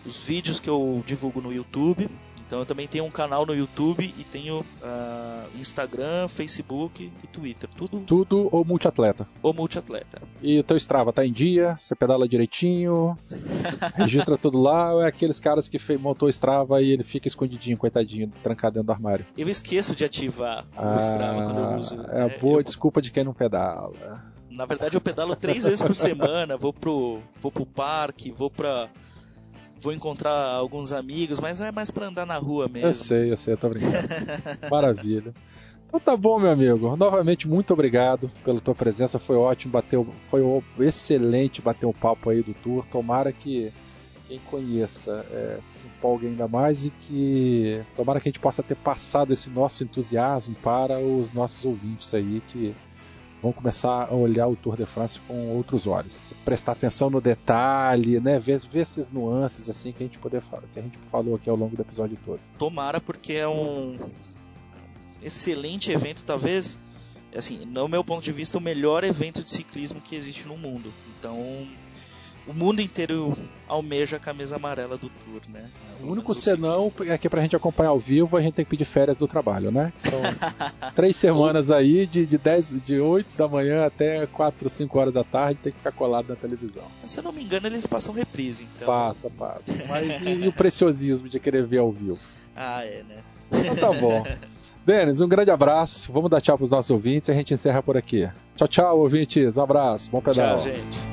os vídeos que eu divulgo no YouTube. Então eu também tenho um canal no YouTube e tenho ah, Instagram, Facebook e Twitter. Tudo Tudo ou multiatleta. o multiatleta. E o teu Strava tá em dia, você pedala direitinho, registra tudo lá, ou é aqueles caras que montou o Strava e ele fica escondidinho, coitadinho, trancado dentro do armário. Eu esqueço de ativar o Strava quando eu uso. é a né? boa Eu- desculpa de quem não pedala. Na verdade, eu pedalo três vezes por semana. Vou pro, vou pro parque, vou pra. Vou encontrar alguns amigos, mas é mais pra andar na rua Eu mesmo. sei, eu sei, eu tô brincando. Maravilha. Então tá bom, meu amigo. Novamente, muito obrigado pela tua presença. Foi ótimo, bateu, foi excelente bater um papo aí do tour. Tomara que quem conheça é, se empolgue ainda mais e que tomara que a gente possa ter passado esse nosso entusiasmo para os nossos ouvintes aí que vão começar a olhar o Tour de France com outros olhos, prestar atenção no detalhe, né, ver, ver esses nuances assim que a gente poder que a gente falou aqui ao longo do episódio todo. Tomara, porque é um excelente evento, talvez, assim, no meu ponto de vista, o melhor evento de ciclismo que existe no mundo. Então, o mundo inteiro almeja a camisa amarela do Tour, né? O único senão é que pra gente acompanhar ao vivo a gente tem que pedir férias do trabalho, né? São três semanas aí, de, de, 10, de 8 da manhã até 4, 5 horas da tarde, tem que ficar colado na televisão. Se eu não me engano, eles passam reprise, então. Passa, passa. Mas e, e o preciosismo de querer ver ao vivo? Ah, é, né? Então tá bom. Denis, um grande abraço. Vamos dar tchau pros nossos ouvintes e a gente encerra por aqui. Tchau, tchau, ouvintes. Um abraço. Bom pedal. Tchau, gente.